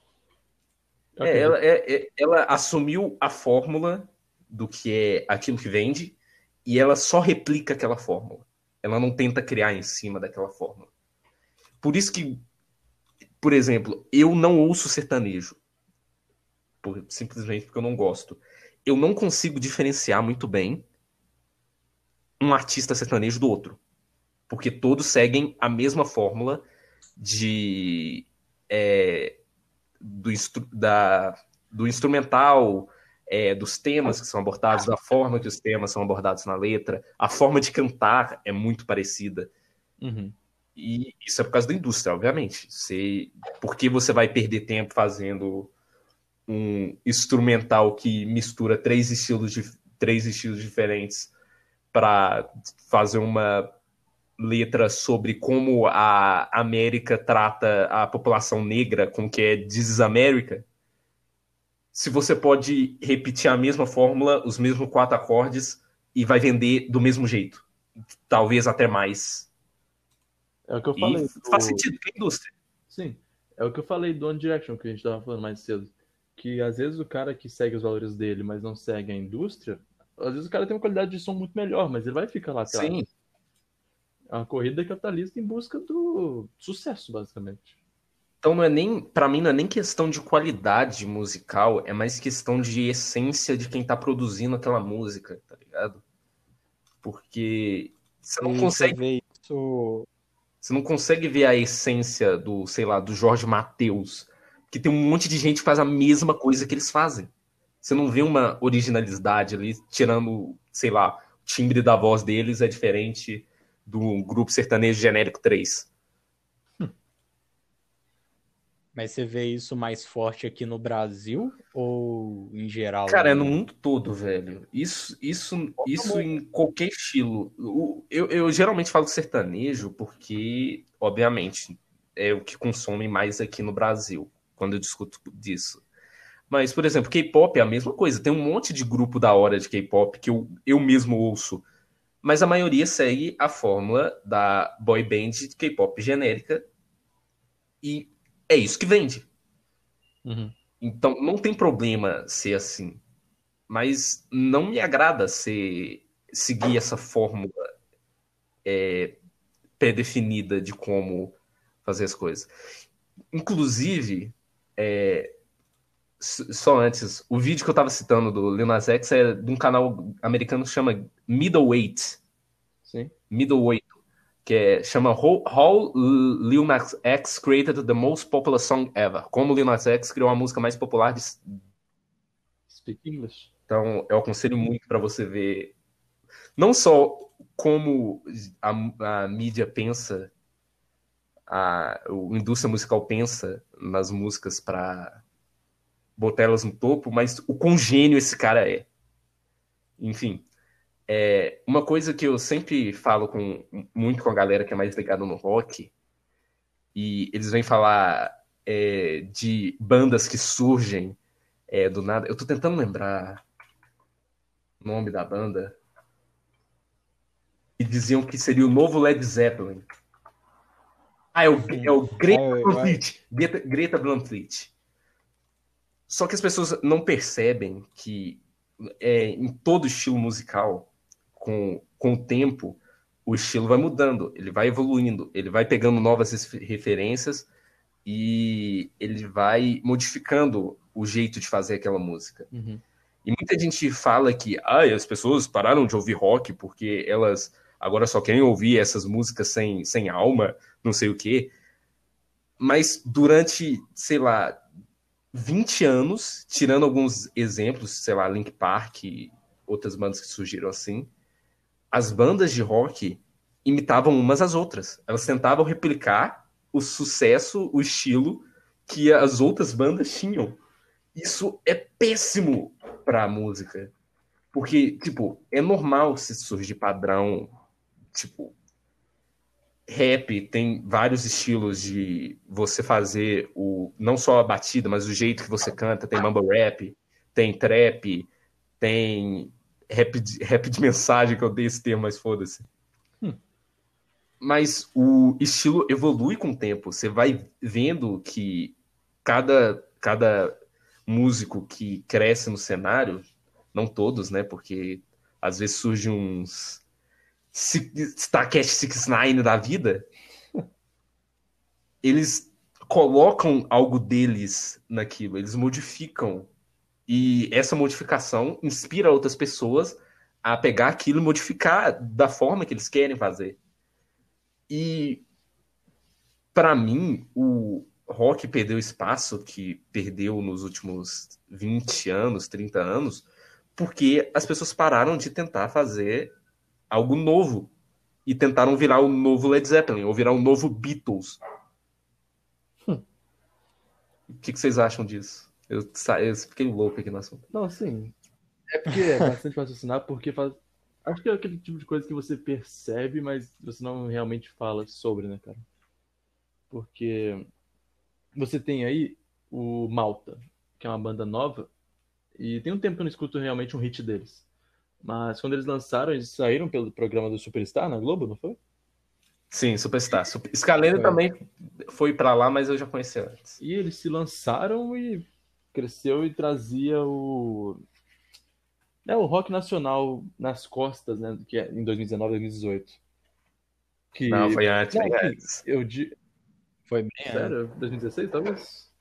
É, ela, é, é, ela assumiu a fórmula do que é aquilo que vende e ela só replica aquela fórmula. Ela não tenta criar em cima daquela fórmula. Por isso que, por exemplo, eu não ouço sertanejo. Por, simplesmente porque eu não gosto. Eu não consigo diferenciar muito bem um artista sertanejo do outro. Porque todos seguem a mesma fórmula de. É, do, instru, da, do instrumental, é, dos temas que são abordados, da forma que os temas são abordados na letra, a forma de cantar é muito parecida. Uhum. E isso é por causa da indústria, obviamente. Você, porque você vai perder tempo fazendo um instrumental que mistura três estilos, de, três estilos diferentes para fazer uma letra sobre como a América trata a população negra, como que é This is America, se você pode repetir a mesma fórmula, os mesmos quatro acordes, e vai vender do mesmo jeito. Talvez até mais. É o que eu falei. Do... Faz sentido para a indústria. Sim. É o que eu falei do One Direction, que a gente estava falando mais cedo. Que às vezes o cara que segue os valores dele, mas não segue a indústria, às vezes o cara tem uma qualidade de som muito melhor, mas ele vai ficar lá atrás. Sim. É uma corrida capitalista em busca do sucesso, basicamente. Então não é nem, para mim não é nem questão de qualidade musical, é mais questão de essência de quem tá produzindo aquela música, tá ligado? Porque você não consegue ver isso. Você não consegue ver a essência do, sei lá, do Jorge Mateus, que tem um monte de gente que faz a mesma coisa que eles fazem. Você não vê uma originalidade ali, tirando, sei lá, o timbre da voz deles é diferente do grupo sertanejo genérico 3. Mas você vê isso mais forte aqui no Brasil ou em geral? Cara, é no mundo todo, velho. Isso, isso, isso em qualquer estilo. Eu, eu geralmente falo sertanejo porque, obviamente, é o que consome mais aqui no Brasil, quando eu discuto disso. Mas, por exemplo, K-pop é a mesma coisa. Tem um monte de grupo da hora de K-pop que eu, eu mesmo ouço. Mas a maioria segue a fórmula da boy band de K-pop genérica. E é isso que vende. Uhum. Então não tem problema ser assim. Mas não me agrada ser, seguir essa fórmula é, pré-definida de como fazer as coisas. Inclusive, é, só antes, o vídeo que eu estava citando do Lil Nas X é de um canal americano que chama Middleweight. Sim. Middleweight que é, chama How, How Lil Nas X Created the Most Popular Song Ever. Como Lil Nas X criou a música mais popular de... Speak English. Então, eu aconselho muito para você ver não só como a, a mídia pensa, a, a indústria musical pensa nas músicas para botar elas no topo, mas o quão gênio esse cara é. Enfim, é, uma coisa que eu sempre falo com, muito com a galera que é mais ligada no rock, e eles vêm falar é, de bandas que surgem é, do nada. Eu tô tentando lembrar o nome da banda. E diziam que seria o novo Led Zeppelin. Ah, é o, é o Greta Van Fleet. Greta, Greta Van Fleet. Só que as pessoas não percebem que é, em todo estilo musical com, com o tempo, o estilo vai mudando, ele vai evoluindo, ele vai pegando novas referências e ele vai modificando o jeito de fazer aquela música. Uhum. E muita gente fala que ah, as pessoas pararam de ouvir rock porque elas agora só querem ouvir essas músicas sem, sem alma, não sei o quê. Mas durante, sei lá, 20 anos, tirando alguns exemplos, sei lá, Link Park e outras bandas que surgiram assim, as bandas de rock imitavam umas às outras. Elas tentavam replicar o sucesso, o estilo que as outras bandas tinham. Isso é péssimo pra música. Porque, tipo, é normal se surgir padrão, tipo, rap tem vários estilos de você fazer o não só a batida, mas o jeito que você canta. Tem mumble rap, tem trap, tem rap de, rap de mensagem, que eu dei esse termo, mas foda-se. Hum. Mas o estilo evolui com o tempo. Você vai vendo que cada, cada músico que cresce no cenário, não todos, né? Porque às vezes surgem uns Starcast 69 da vida, eles colocam algo deles naquilo, eles modificam. E essa modificação inspira outras pessoas a pegar aquilo e modificar da forma que eles querem fazer. E para mim, o rock perdeu espaço que perdeu nos últimos 20 anos, 30 anos, porque as pessoas pararam de tentar fazer algo novo e tentaram virar o novo Led Zeppelin ou virar o novo Beatles. Hum. O que, que, vocês acham disso? Eu, eu fiquei louco aqui no assunto. Não, sim. É porque é bastante raciocinar, porque faz... acho que é aquele tipo de coisa que você percebe, mas você não realmente fala sobre, né, cara? Porque você tem aí o Malta, que é uma banda nova, e tem um tempo que eu não escuto realmente um hit deles. Mas quando eles lançaram, eles saíram pelo programa do Superstar na Globo, não foi? Sim, Superstar. Scalene também foi para lá, mas eu já conhecia antes. E eles se lançaram e cresceu e trazia o é o rock nacional nas costas, né, que é em 2019, 2018. Que... Não, foi antes, não, foi antes. Eu di... Foi bem Sério? 2016, talvez?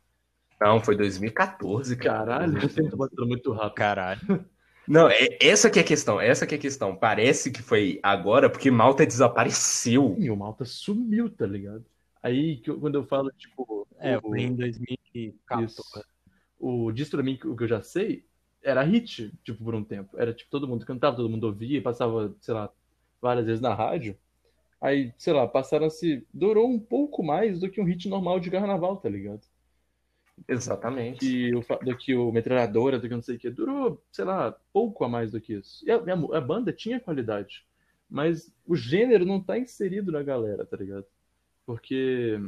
Não, foi 2014, cara. Caralho, o tempo batendo muito rápido. Caralho. Não, é, essa que é a questão, essa que é a questão. Parece que foi agora, porque Malta desapareceu. Sim, o Malta sumiu, tá ligado? Aí, quando eu falo, tipo... É, foi em 2014. O Diz Pra Mim, o que eu já sei, era hit, tipo, por um tempo. Era, tipo, todo mundo cantava, todo mundo ouvia, passava, sei lá, várias vezes na rádio. Aí, sei lá, passaram-se... Durou um pouco mais do que um hit normal de carnaval, tá ligado? Exatamente. E o, do que o Metralhadora, do que não sei o que. Durou, sei lá, pouco a mais do que isso. E a, a, banda tinha qualidade. Mas o gênero não tá inserido na galera, tá ligado? Porque.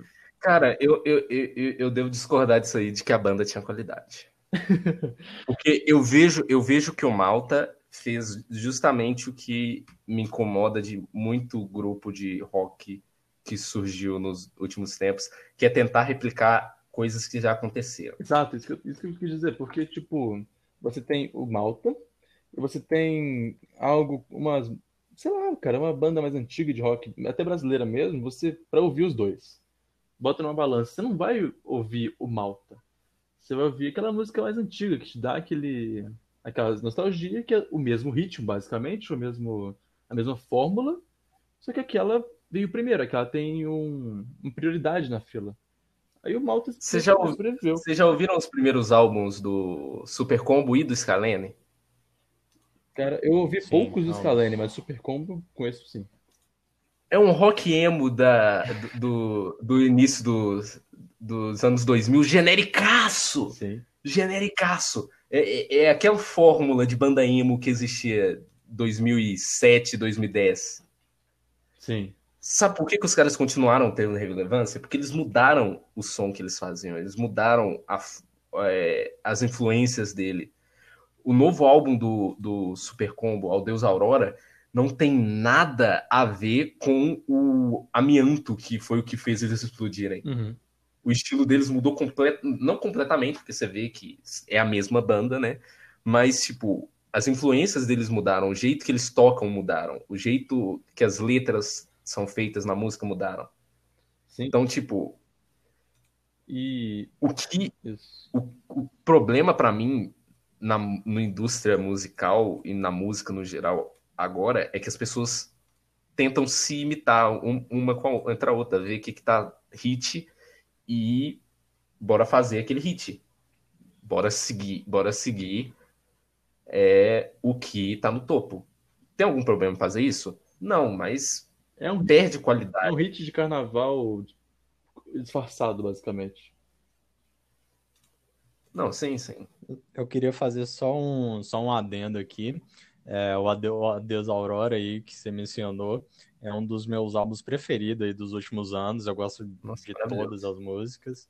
Cara, eu, eu, eu, eu devo discordar disso aí, de que a banda tinha qualidade. [LAUGHS] Porque eu vejo, eu vejo que o Malta fez justamente o que me incomoda de muito grupo de rock que surgiu nos últimos tempos, que é tentar replicar coisas que já aconteceram. Exato, isso que, eu, isso que eu quis dizer, porque, tipo, você tem o Malta, você tem algo, umas, sei lá, cara, uma banda mais antiga de rock, até brasileira mesmo, você, para ouvir os dois, bota numa balança, você não vai ouvir o Malta, você vai ouvir aquela música mais antiga, que te dá aquele, aquela nostalgia, que é o mesmo ritmo, basicamente, o mesmo, a mesma fórmula, só que aquela veio primeiro, aquela tem um, uma prioridade na fila. Aí o Malta Você já, sobreviveu. Vocês já ouviram os primeiros álbuns do Super Combo e do Scalene? Cara, eu ouvi sim, poucos do Scalene, mas Super Combo conheço sim. É um rock emo da, do, do início dos, dos anos 2000, genericaço! Sim. Genericaço! É, é, é aquela fórmula de banda emo que existia 2007, 2010. Sim. Sabe por que, que os caras continuaram tendo relevância? Porque eles mudaram o som que eles faziam, eles mudaram a, é, as influências dele. O novo álbum do, do Super Combo, Ao Deus Aurora, não tem nada a ver com o amianto, que foi o que fez eles explodirem. Uhum. O estilo deles mudou complet... não completamente, porque você vê que é a mesma banda, né? Mas, tipo, as influências deles mudaram, o jeito que eles tocam mudaram, o jeito que as letras são feitas na música mudaram. Sim. Então, tipo, E O que o, o problema pra mim na, na indústria musical e na música no geral agora é que as pessoas tentam se imitar um- uma com a, entre a outra, ver o que, que tá hit e bora fazer aquele hit. Bora seguir, bora seguir é, o que tá no topo. Tem algum problema em fazer isso? Não, mas É um, perde é qualidade. um hit de carnaval disfarçado, basicamente. Não, sim, sim. Eu queria fazer só um, só um adendo aqui. É, o Ade- o Adeus Aurora aí que você mencionou é um dos meus álbuns preferidos aí dos últimos anos. Eu gosto Nossa, de todas as músicas.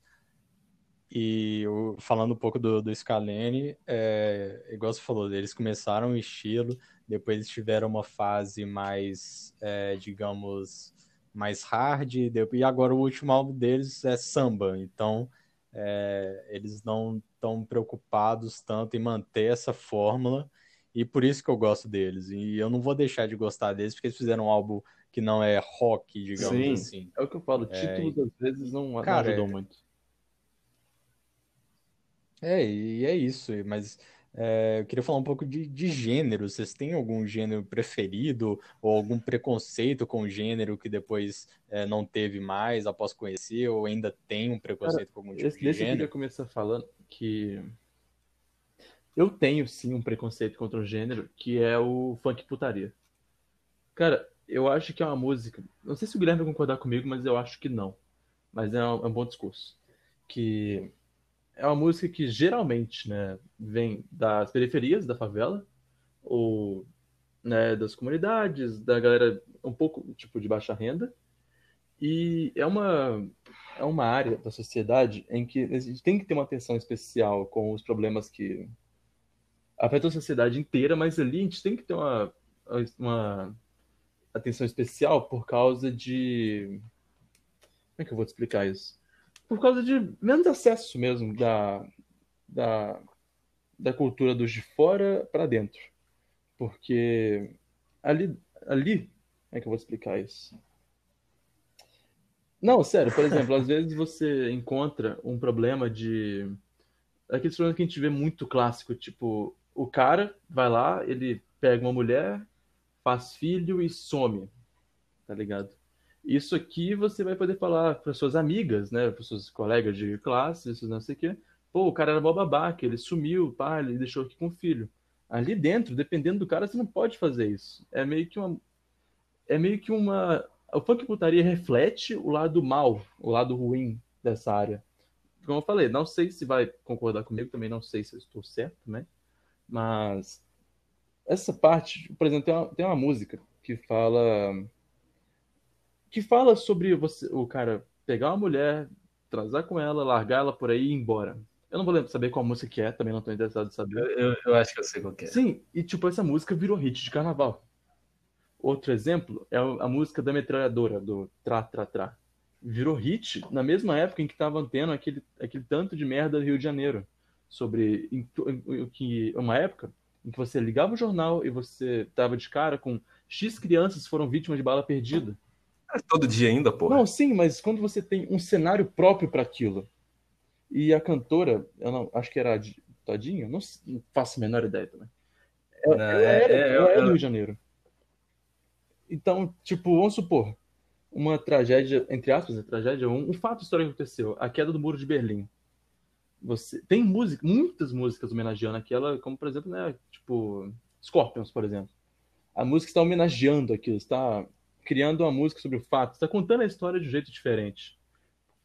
E o- falando um pouco do, do Scalene, é, igual você falou, eles começram um estilo, depois eles tiveram uma fase mais, é, digamos, mais hard, e agora o último álbum deles é samba. Então, é, eles não estão preocupados tanto em manter essa fórmula, e por isso que eu gosto deles. E eu não vou deixar de gostar deles, porque eles fizeram um álbum que não é rock, digamos Sim. assim. É o que eu falo, títulos às vezes não, não Cara, ajudam é- muito. É, e é isso, mas é, eu queria falar um pouco de, de gênero. Vocês têm algum gênero preferido ou algum preconceito com o gênero que depois é, não teve mais após conhecer, ou ainda tem um preconceito com algum tipo Esse, de desse eu queria gênero? começar falando que eu tenho sim um preconceito contra um gênero que é o funk putaria. Cara, eu acho que é uma música. Não sei se o Guilherme vai concordar comigo, mas eu acho que não. Mas é um, é um bom discurso. Que é uma música que geralmente, né, vem das periferias da favela, ou né, das comunidades, da galera um pouco tipo de baixa renda. E é uma, é uma área da sociedade em que a gente tem que ter uma atenção especial com os problemas que afetam a sociedade inteira, mas ali a gente tem que ter uma, uma atenção especial por causa de. Como é que eu vou te explicar isso? Por causa de menos acesso mesmo da, da, da cultura dos de fora para dentro. Porque ali, ali. Como é que eu vou explicar isso? Não, sério, por exemplo, às [LAUGHS] vezes você encontra um problema de. Aqueles problemas que a gente vê muito clássico, tipo, o cara vai lá, ele pega uma mulher, faz filho e some, tá ligado? Isso aqui você vai poder falar para suas amigas, né, para seus colegas de classe, isso não sei o quê. Pô, o cara era mó babaca, ele sumiu, pá, ele deixou aqui com o filho. Ali dentro, dependendo do cara, você não pode fazer isso. É meio que uma. É meio que uma. O funk putaria reflete o lado mal, o lado ruim dessa área. Como eu falei, não sei se vai concordar comigo, também não sei se eu estou certo também. Mas essa parte, por exemplo, tem uma, tem uma música que fala que fala sobre você, o cara pegar uma mulher, transar com ela, largar ela por aí e ir embora. Eu não vou lembrar- saber qual música que é, também não estou interessado em saber. Eu, eu acho que eu sei qual que é. Sim, e tipo, essa música virou hit de carnaval. Outro exemplo é a música da metralhadora, do Tra Tra Tra. Virou hit na mesma época em que estavam tendo aquele, aquele tanto de merda do Rio de Janeiro. Sobre em- em- que uma época em que você ligava o jornal e você tava de cara com X crianças foram vítimas de bala perdida. É todo dia ainda, porra. Não, sim, mas quando você tem um cenário próprio para aquilo. E a cantora, eu não, acho que era a Di- Todinho, não, faço a menor ideia também. Ela, Não, ela é- era, é- ela é é- do Rio de Janeiro. Então, tipo, vamos supor, uma tragédia, entre aspas, né, tragédia, um, um fato histórico que aconteceu, a queda do Muro de Berlim. Você tem música, muitas músicas homenageando aquela, como por exemplo, né, tipo, Scorpions, por exemplo. A música está homenageando aquilo, está criando uma música sobre o fato, está contando a história de um jeito diferente.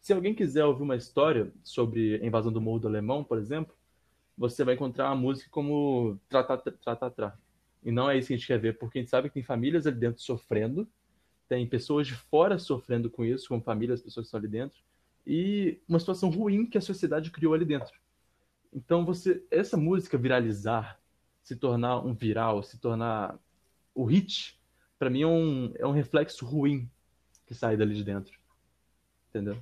Se alguém quiser ouvir uma história sobre a invasão do Morro do Alemão, por exemplo, você vai encontrar uma música como Tratatrá. E não é isso que a gente quer ver, porque a gente sabe que tem famílias ali dentro sofrendo, tem pessoas de fora sofrendo com isso, como famílias, pessoas que estão ali dentro, e uma situação ruim que a sociedade criou ali dentro. Então, você essa música viralizar, se tornar um viral, se tornar o hit, para mim é um, é um reflexo ruim que sai dali de dentro. Entendeu?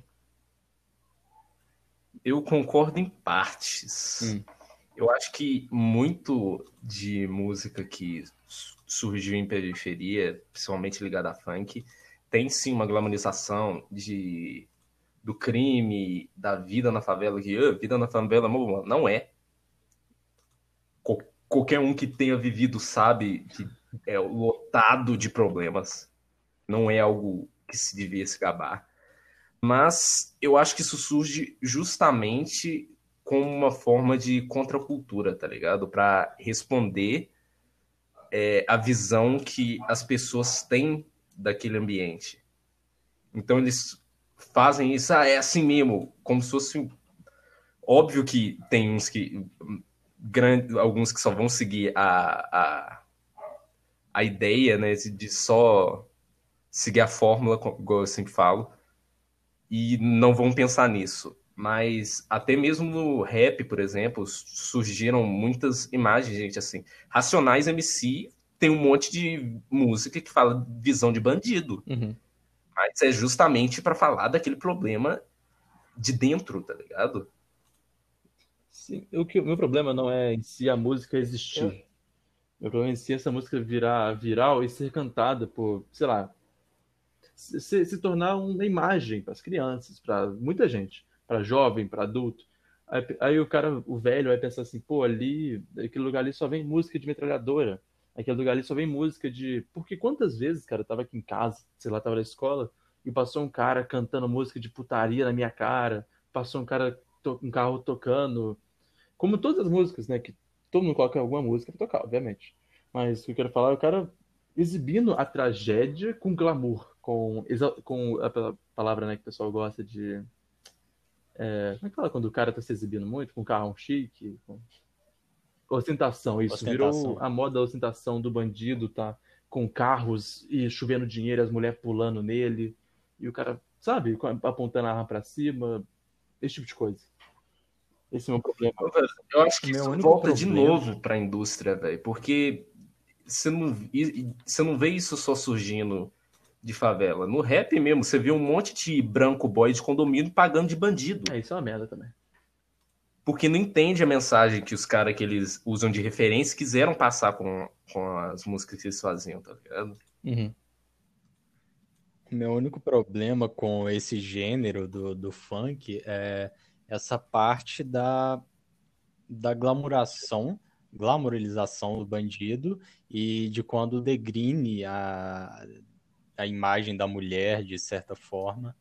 Eu concordo em partes. Hum. Eu acho que muito de música que su- surgiu em periferia, principalmente ligada a funk, tem sim uma glamorização de do crime, da vida na favela, que uh, vida na favela não é. Qualquer um que tenha vivido sabe que é lotado de problemas. Não é algo que se devia se gabar. Mas eu acho que isso surge justamente como uma forma de contracultura, tá ligado? Para responder é, a visão que as pessoas têm daquele ambiente. Então eles fazem isso, ah, é assim mesmo, como se fosse. Óbvio que tem uns que. Grande, alguns que só vão seguir a, a, a ideia né, de só seguir a fórmula, como eu sempre falo, e não vão pensar nisso. Mas até mesmo no rap, por exemplo, surgiram muitas imagens, gente, assim. Racionais MC tem um monte de música que fala visão de bandido. Uhum. Mas é justamente para falar daquele problema de dentro, tá ligado? Sim, o que o meu problema não é em si a música existir. É. Em si essa música virar viral e ser cantada por, sei lá, se, se tornar uma imagem para as crianças, para muita gente, para jovem, para adulto. Aí, aí, o cara, o velho, vai pensar assim, pô, ali, aquele lugar ali só vem música de metralhadora. Aquele lugar ali só vem música de. Porque quantas vezes, cara, eu tava aqui em casa, sei lá, tava na escola, e passou um cara cantando música de putaria na minha cara, passou um cara, um carro tocando. Como todas as músicas, né? Que todo mundo coloca alguma música pra tocar, obviamente. Mas o que eu quero falar é o cara exibindo a tragédia com glamour, com, com a palavra né, que o pessoal gosta de. É, como é que fala quando o cara tá se exibindo muito? Com carro chique? Com Ostentação, isso. Ostentação. Virou a moda da ostentação do bandido, tá? Com carros e chovendo dinheiro, as mulheres pulando nele. E o cara, sabe, apontando a arma pra cima. Esse tipo de coisa. Esse é o meu problema. Eu acho que isso volta problema... de novo pra indústria, velho. Porque você não, você não vê isso só surgindo de favela. No rap mesmo, você vê um monte de branco boy de condomínio pagando de bandido. É, isso é uma merda também porque não entende a mensagem que os caras que eles usam de referência quiseram passar com, com as músicas que eles faziam, tá ligado? Uhum. Meu único problema com esse gênero do, do funk é essa parte da, da glamouração, glamourização do bandido e de quando degrine a, a imagem da mulher de certa forma.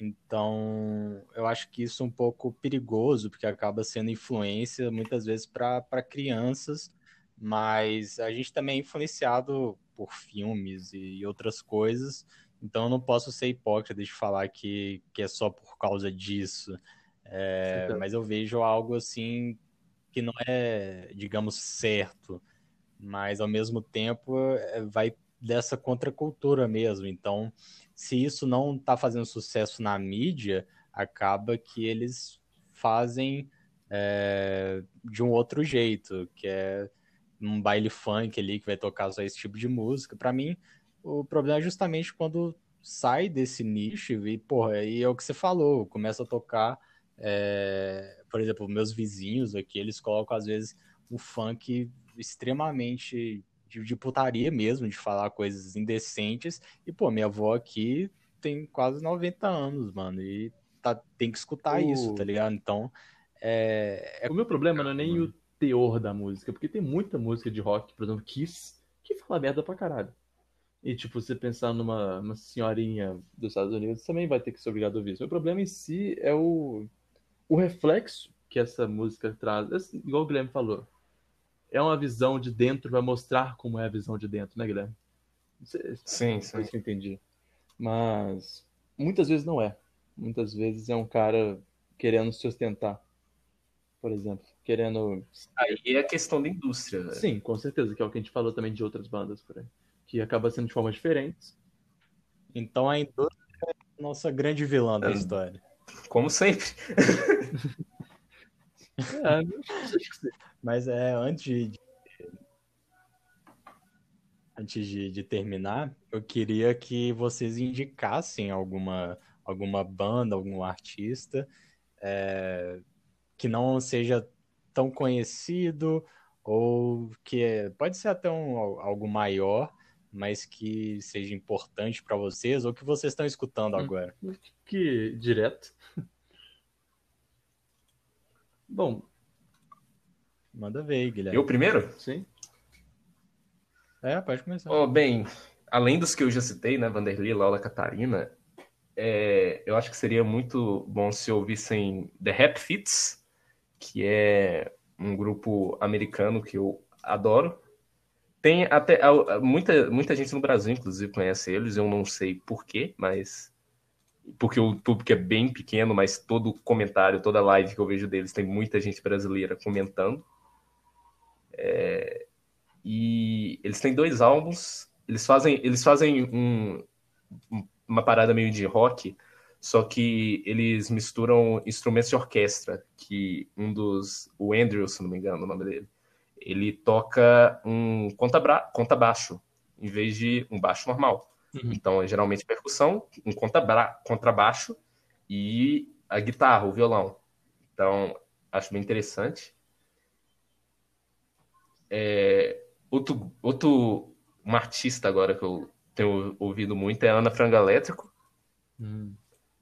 Então, eu acho que isso é um pouco perigoso, porque acaba sendo influência muitas vezes para crianças, mas a gente também é influenciado por filmes e outras coisas, então eu não posso ser hipócrita de falar que, que é só por causa disso. É, mas eu vejo algo assim que não é, digamos, certo, mas ao mesmo tempo é, vai dessa contracultura mesmo. Então, se isso não está fazendo sucesso na mídia, acaba que eles fazem é, de um outro jeito, que é um baile funk ali que vai tocar só esse tipo de música. Para mim, o problema é justamente quando sai desse nicho e, porra, e é o que você falou, começa a tocar, é, por exemplo, meus vizinhos aqui, eles colocam às vezes um funk extremamente de, de putaria mesmo, de falar coisas indecentes. E, pô, minha avó aqui tem quase 90 anos, mano, e tá, tem que escutar o... isso, tá ligado? Então, é, é... O meu problema não é nem o teor da música, porque tem muita música de rock, por exemplo, Kiss, que fala merda pra caralho. E, tipo, você pensar numa uma senhorinha dos Estados Unidos, também vai ter que ser obrigado a ouvir isso. O problema em si é o, o reflexo que essa música traz. Igual o Guilherme falou é uma visão de dentro, vai mostrar como é a visão de dentro, né, Guilherme? sim, sim. Isso que eu entendi. Mas muitas vezes não é. Muitas vezes é um cara querendo se ostentar, por exemplo. Querendo. Aí é questão da indústria, velho. Sim, com certeza, que é o que a gente falou também de outras bandas por aí. Que acaba sendo de formas diferentes. Então a indústria é a nossa grande vilã da é. história. Como sempre. [LAUGHS] é, mas é, antes de, antes de, de, terminar, eu queria que vocês indicassem alguma, alguma banda, algum artista é, que não seja tão conhecido ou que é, pode ser até um, algo maior, mas que seja importante para vocês ou que vocês estão escutando hum, agora? Que direto. [LAUGHS] Bom, manda ver, Guilherme. Eu primeiro? Sim. É, pode começar. Oh, bem, além dos que eu já citei, né, Vanderlei, Laura Catarina, é, eu acho que seria muito bom se ouvissem The Rap Fits, que é um grupo americano que eu adoro. Tem até muita, muita gente no Brasil, inclusive, conhece eles. Eu não sei porquê, mas. Porque o público é bem pequeno, mas todo comentário, toda live que eu vejo deles tem muita gente brasileira comentando. É, e eles têm dois álbuns. Eles fazem, eles fazem um, uma parada meio de rock, só que eles misturam instrumentos de orquestra, que um dos. O Andrew, se não me engano, o nome dele. Ele toca um contrabaixo, em vez de um baixo normal. Uhum. Então, é geralmente percussão, um contrabaixo e a guitarra, o violão. Então, acho bem interessante. É, Outro, outro um artista agora que eu tenho ouvido muito é a Ana Franga Elétrico. Hum.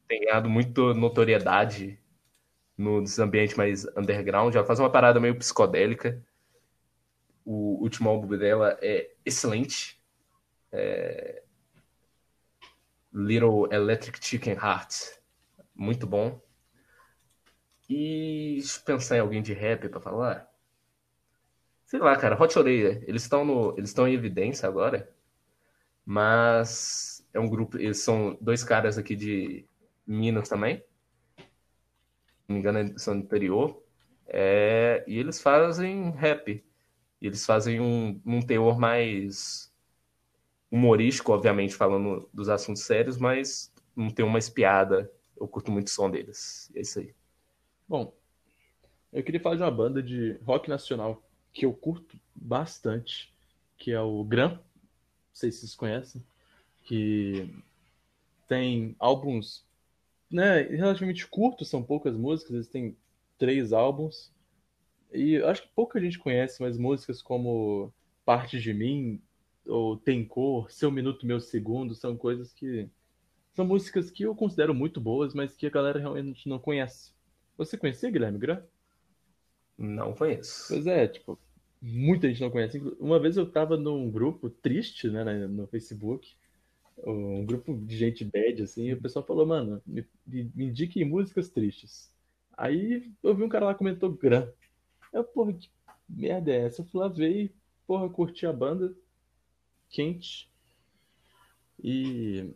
Tem ganhado muito notoriedade nos ambientes mais underground. Ela faz uma parada meio psicodélica. O último álbum dela é excelente. É... Little Electric Chicken Heart. Muito bom. E pensar em alguém de rap para falar. Sei lá, cara, Hot Oreia, eles estão no, eles estão em evidência agora, mas é um grupo, eles são dois caras aqui de Minas também. Se não me engano, são do interior. É, e eles fazem rap. E eles fazem um, um teor mais humorístico, obviamente, falando dos assuntos sérios, mas não tem uma espiada. Eu curto muito o som deles. É isso aí. Bom, eu queria falar de uma banda de rock nacional que eu curto bastante, que é o Gran, não sei se vocês conhecem, que tem álbuns né, relativamente curtos, são poucas músicas, eles têm três álbuns. E acho que pouca gente conhece, mas músicas como Parte de Mim, ou Tem Cor, Seu Minuto, Meu Segundo, são coisas que. São músicas que eu considero muito boas, mas que a galera realmente não conhece. Você conhecia, Guilherme Gran? Não conheço. Pois é, tipo, muita gente não conhece. Uma vez eu tava num grupo triste, né, no Facebook, um grupo de gente bad, assim, e o pessoal falou, mano, me, me indiquem músicas tristes. Aí eu vi um cara lá comentou Gran. Eu, porra, que merda é essa? Eu fui lá ver e, porra, curti a banda quente. E.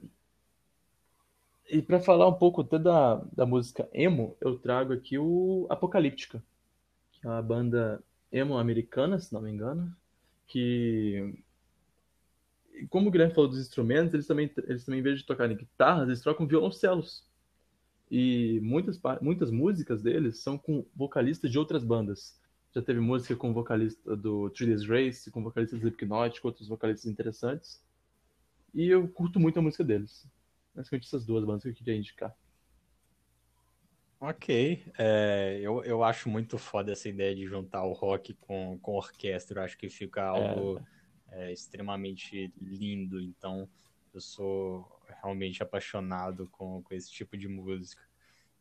E pra falar um pouco até da, da música emo, eu trago aqui o Apocalíptica é uma banda emo americana, se não me engano, que como o Guilherme falou dos instrumentos, eles também, eles também, em vez de tocarem guitarras, eles trocam violoncelos. E muitas, muitas músicas deles são com vocalistas de outras bandas. Já teve música com vocalista do Three Days Race, com vocalistas do Slipknot, com outros vocalistas interessantes. E eu curto muito a música deles. Basicamente essas duas bandas que eu queria indicar. Ok, é, eu, eu acho muito foda essa ideia de juntar o rock com, com orquestra, eu acho que fica é. algo é. É, extremamente lindo, então eu sou realmente apaixonado com, com esse tipo de música.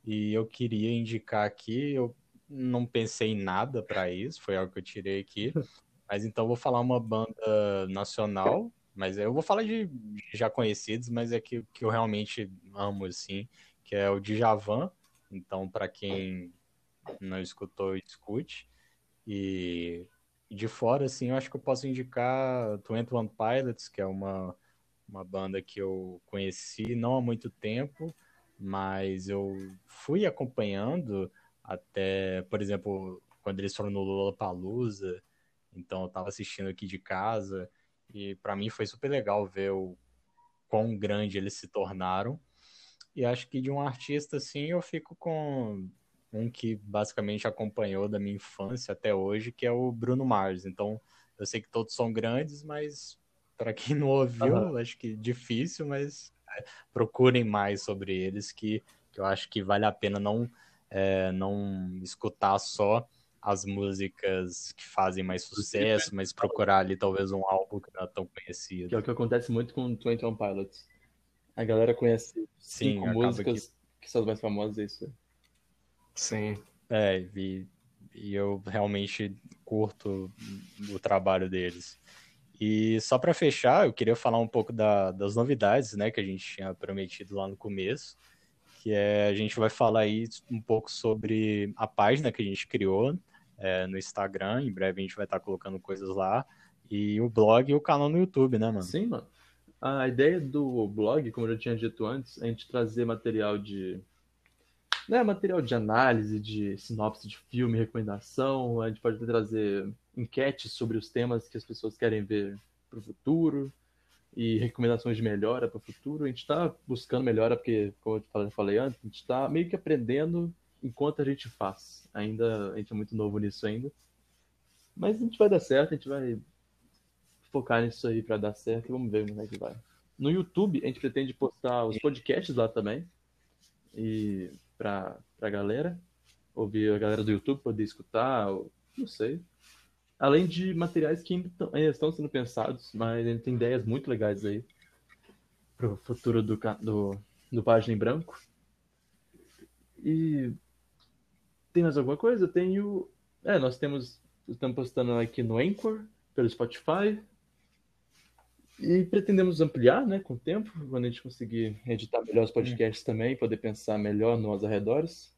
E eu queria indicar aqui, eu não pensei em nada para isso, foi algo que eu tirei aqui, mas então vou falar uma banda nacional, mas eu vou falar de já conhecidos, mas é que, que eu realmente amo, assim, que é o Djavan, então, para quem não escutou, escute. E de fora, assim, eu acho que eu posso indicar Twenty One Pilots, que é uma, uma banda que eu conheci não há muito tempo, mas eu fui acompanhando até, por exemplo, quando eles foram no Lollapalooza, então eu estava assistindo aqui de casa, e para mim foi super legal ver o quão grande eles se tornaram. E acho que de um artista assim eu fico com um que basicamente acompanhou da minha infância até hoje, que é o Bruno Mars. Então, eu sei que todos são grandes, mas para quem não ouviu, uhum. acho que difícil, mas é, procurem mais sobre eles, que, que eu acho que vale a pena não, é, não escutar só as músicas que fazem mais sucesso, mas procurar ali talvez um álbum que não é tão conhecido. Que é o que acontece muito com Twenty One Pilots. A galera conhece Sim, cinco músicas que... que são as mais famosas, é isso. Sim. É, e, e eu realmente curto o trabalho deles. E só para fechar, eu queria falar um pouco da- das novidades, né, que a gente tinha prometido lá no começo, que é a gente vai falar aí um pouco sobre a página que a gente criou é, no Instagram. Em breve a gente vai estar colocando coisas lá. E o blog e o canal no YouTube, né, mano? Sim, mano. A ideia do blog, como eu já tinha dito antes, é a gente trazer material de. Né, material de análise, de sinopse de filme, recomendação. A gente pode trazer enquetes sobre os temas que as pessoas querem ver para o futuro e recomendações de melhora para o futuro. A gente está buscando melhora, porque, como eu falei- antes, a gente está meio que aprendendo enquanto a gente faz. Ainda a gente é muito novo nisso ainda. Mas a gente vai dar certo, a gente vai focar nisso aí pra dar certo e vamos ver como é que vai. No YouTube, a gente pretende postar os podcasts lá também. E pra, pra galera, ouvir a galera do YouTube poder escutar, não sei. Além de materiais que ainda tão- ainda estão sendo pensados, mas gente tem ideias muito legais aí pro futuro do, do, do Página em Branco. E tem mais alguma coisa? Eu tenho. É, nós temos. Estamos postando aqui no Anchor, pelo Spotify. E pretendemos ampliar, né, com o tempo, quando a gente conseguir editar melhor os podcasts também, poder pensar melhor nos arredores.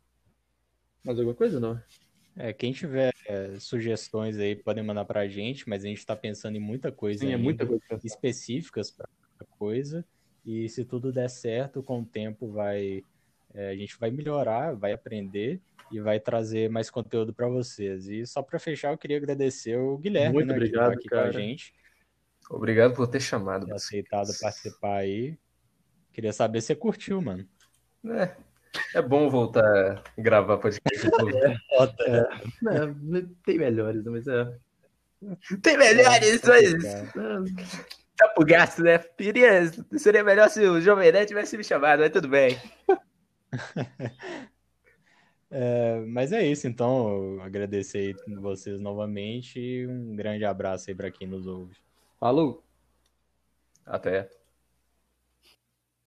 Mais alguma coisa, não? É, quem tiver é, sugestões aí, podem mandar pra gente, mas a gente tá pensando em muita coisa Sim, é muita coisa específicas para coisa e se tudo der certo, com o tempo vai é, a gente vai melhorar, vai aprender e vai trazer mais conteúdo para vocês. E só para fechar, eu queria agradecer o Guilherme, Muito né, que obrigado, tá aqui com cara. a gente, Obrigado por ter chamado. ter aceitado participar aí. Queria saber se você curtiu, mano. É, é bom voltar a gravar podcast de novo. É, tem melhores, mas é. Tem melhores, mas Cara, tá pro gasto, né? Queria, seria melhor se o Jovem Nerd tivesse me chamado, mas tudo bem. [LAUGHS] é, mas é isso, então. Eu agradecer aí vocês novamente e um grande abraço aí para quem nos ouve. Falou! Até.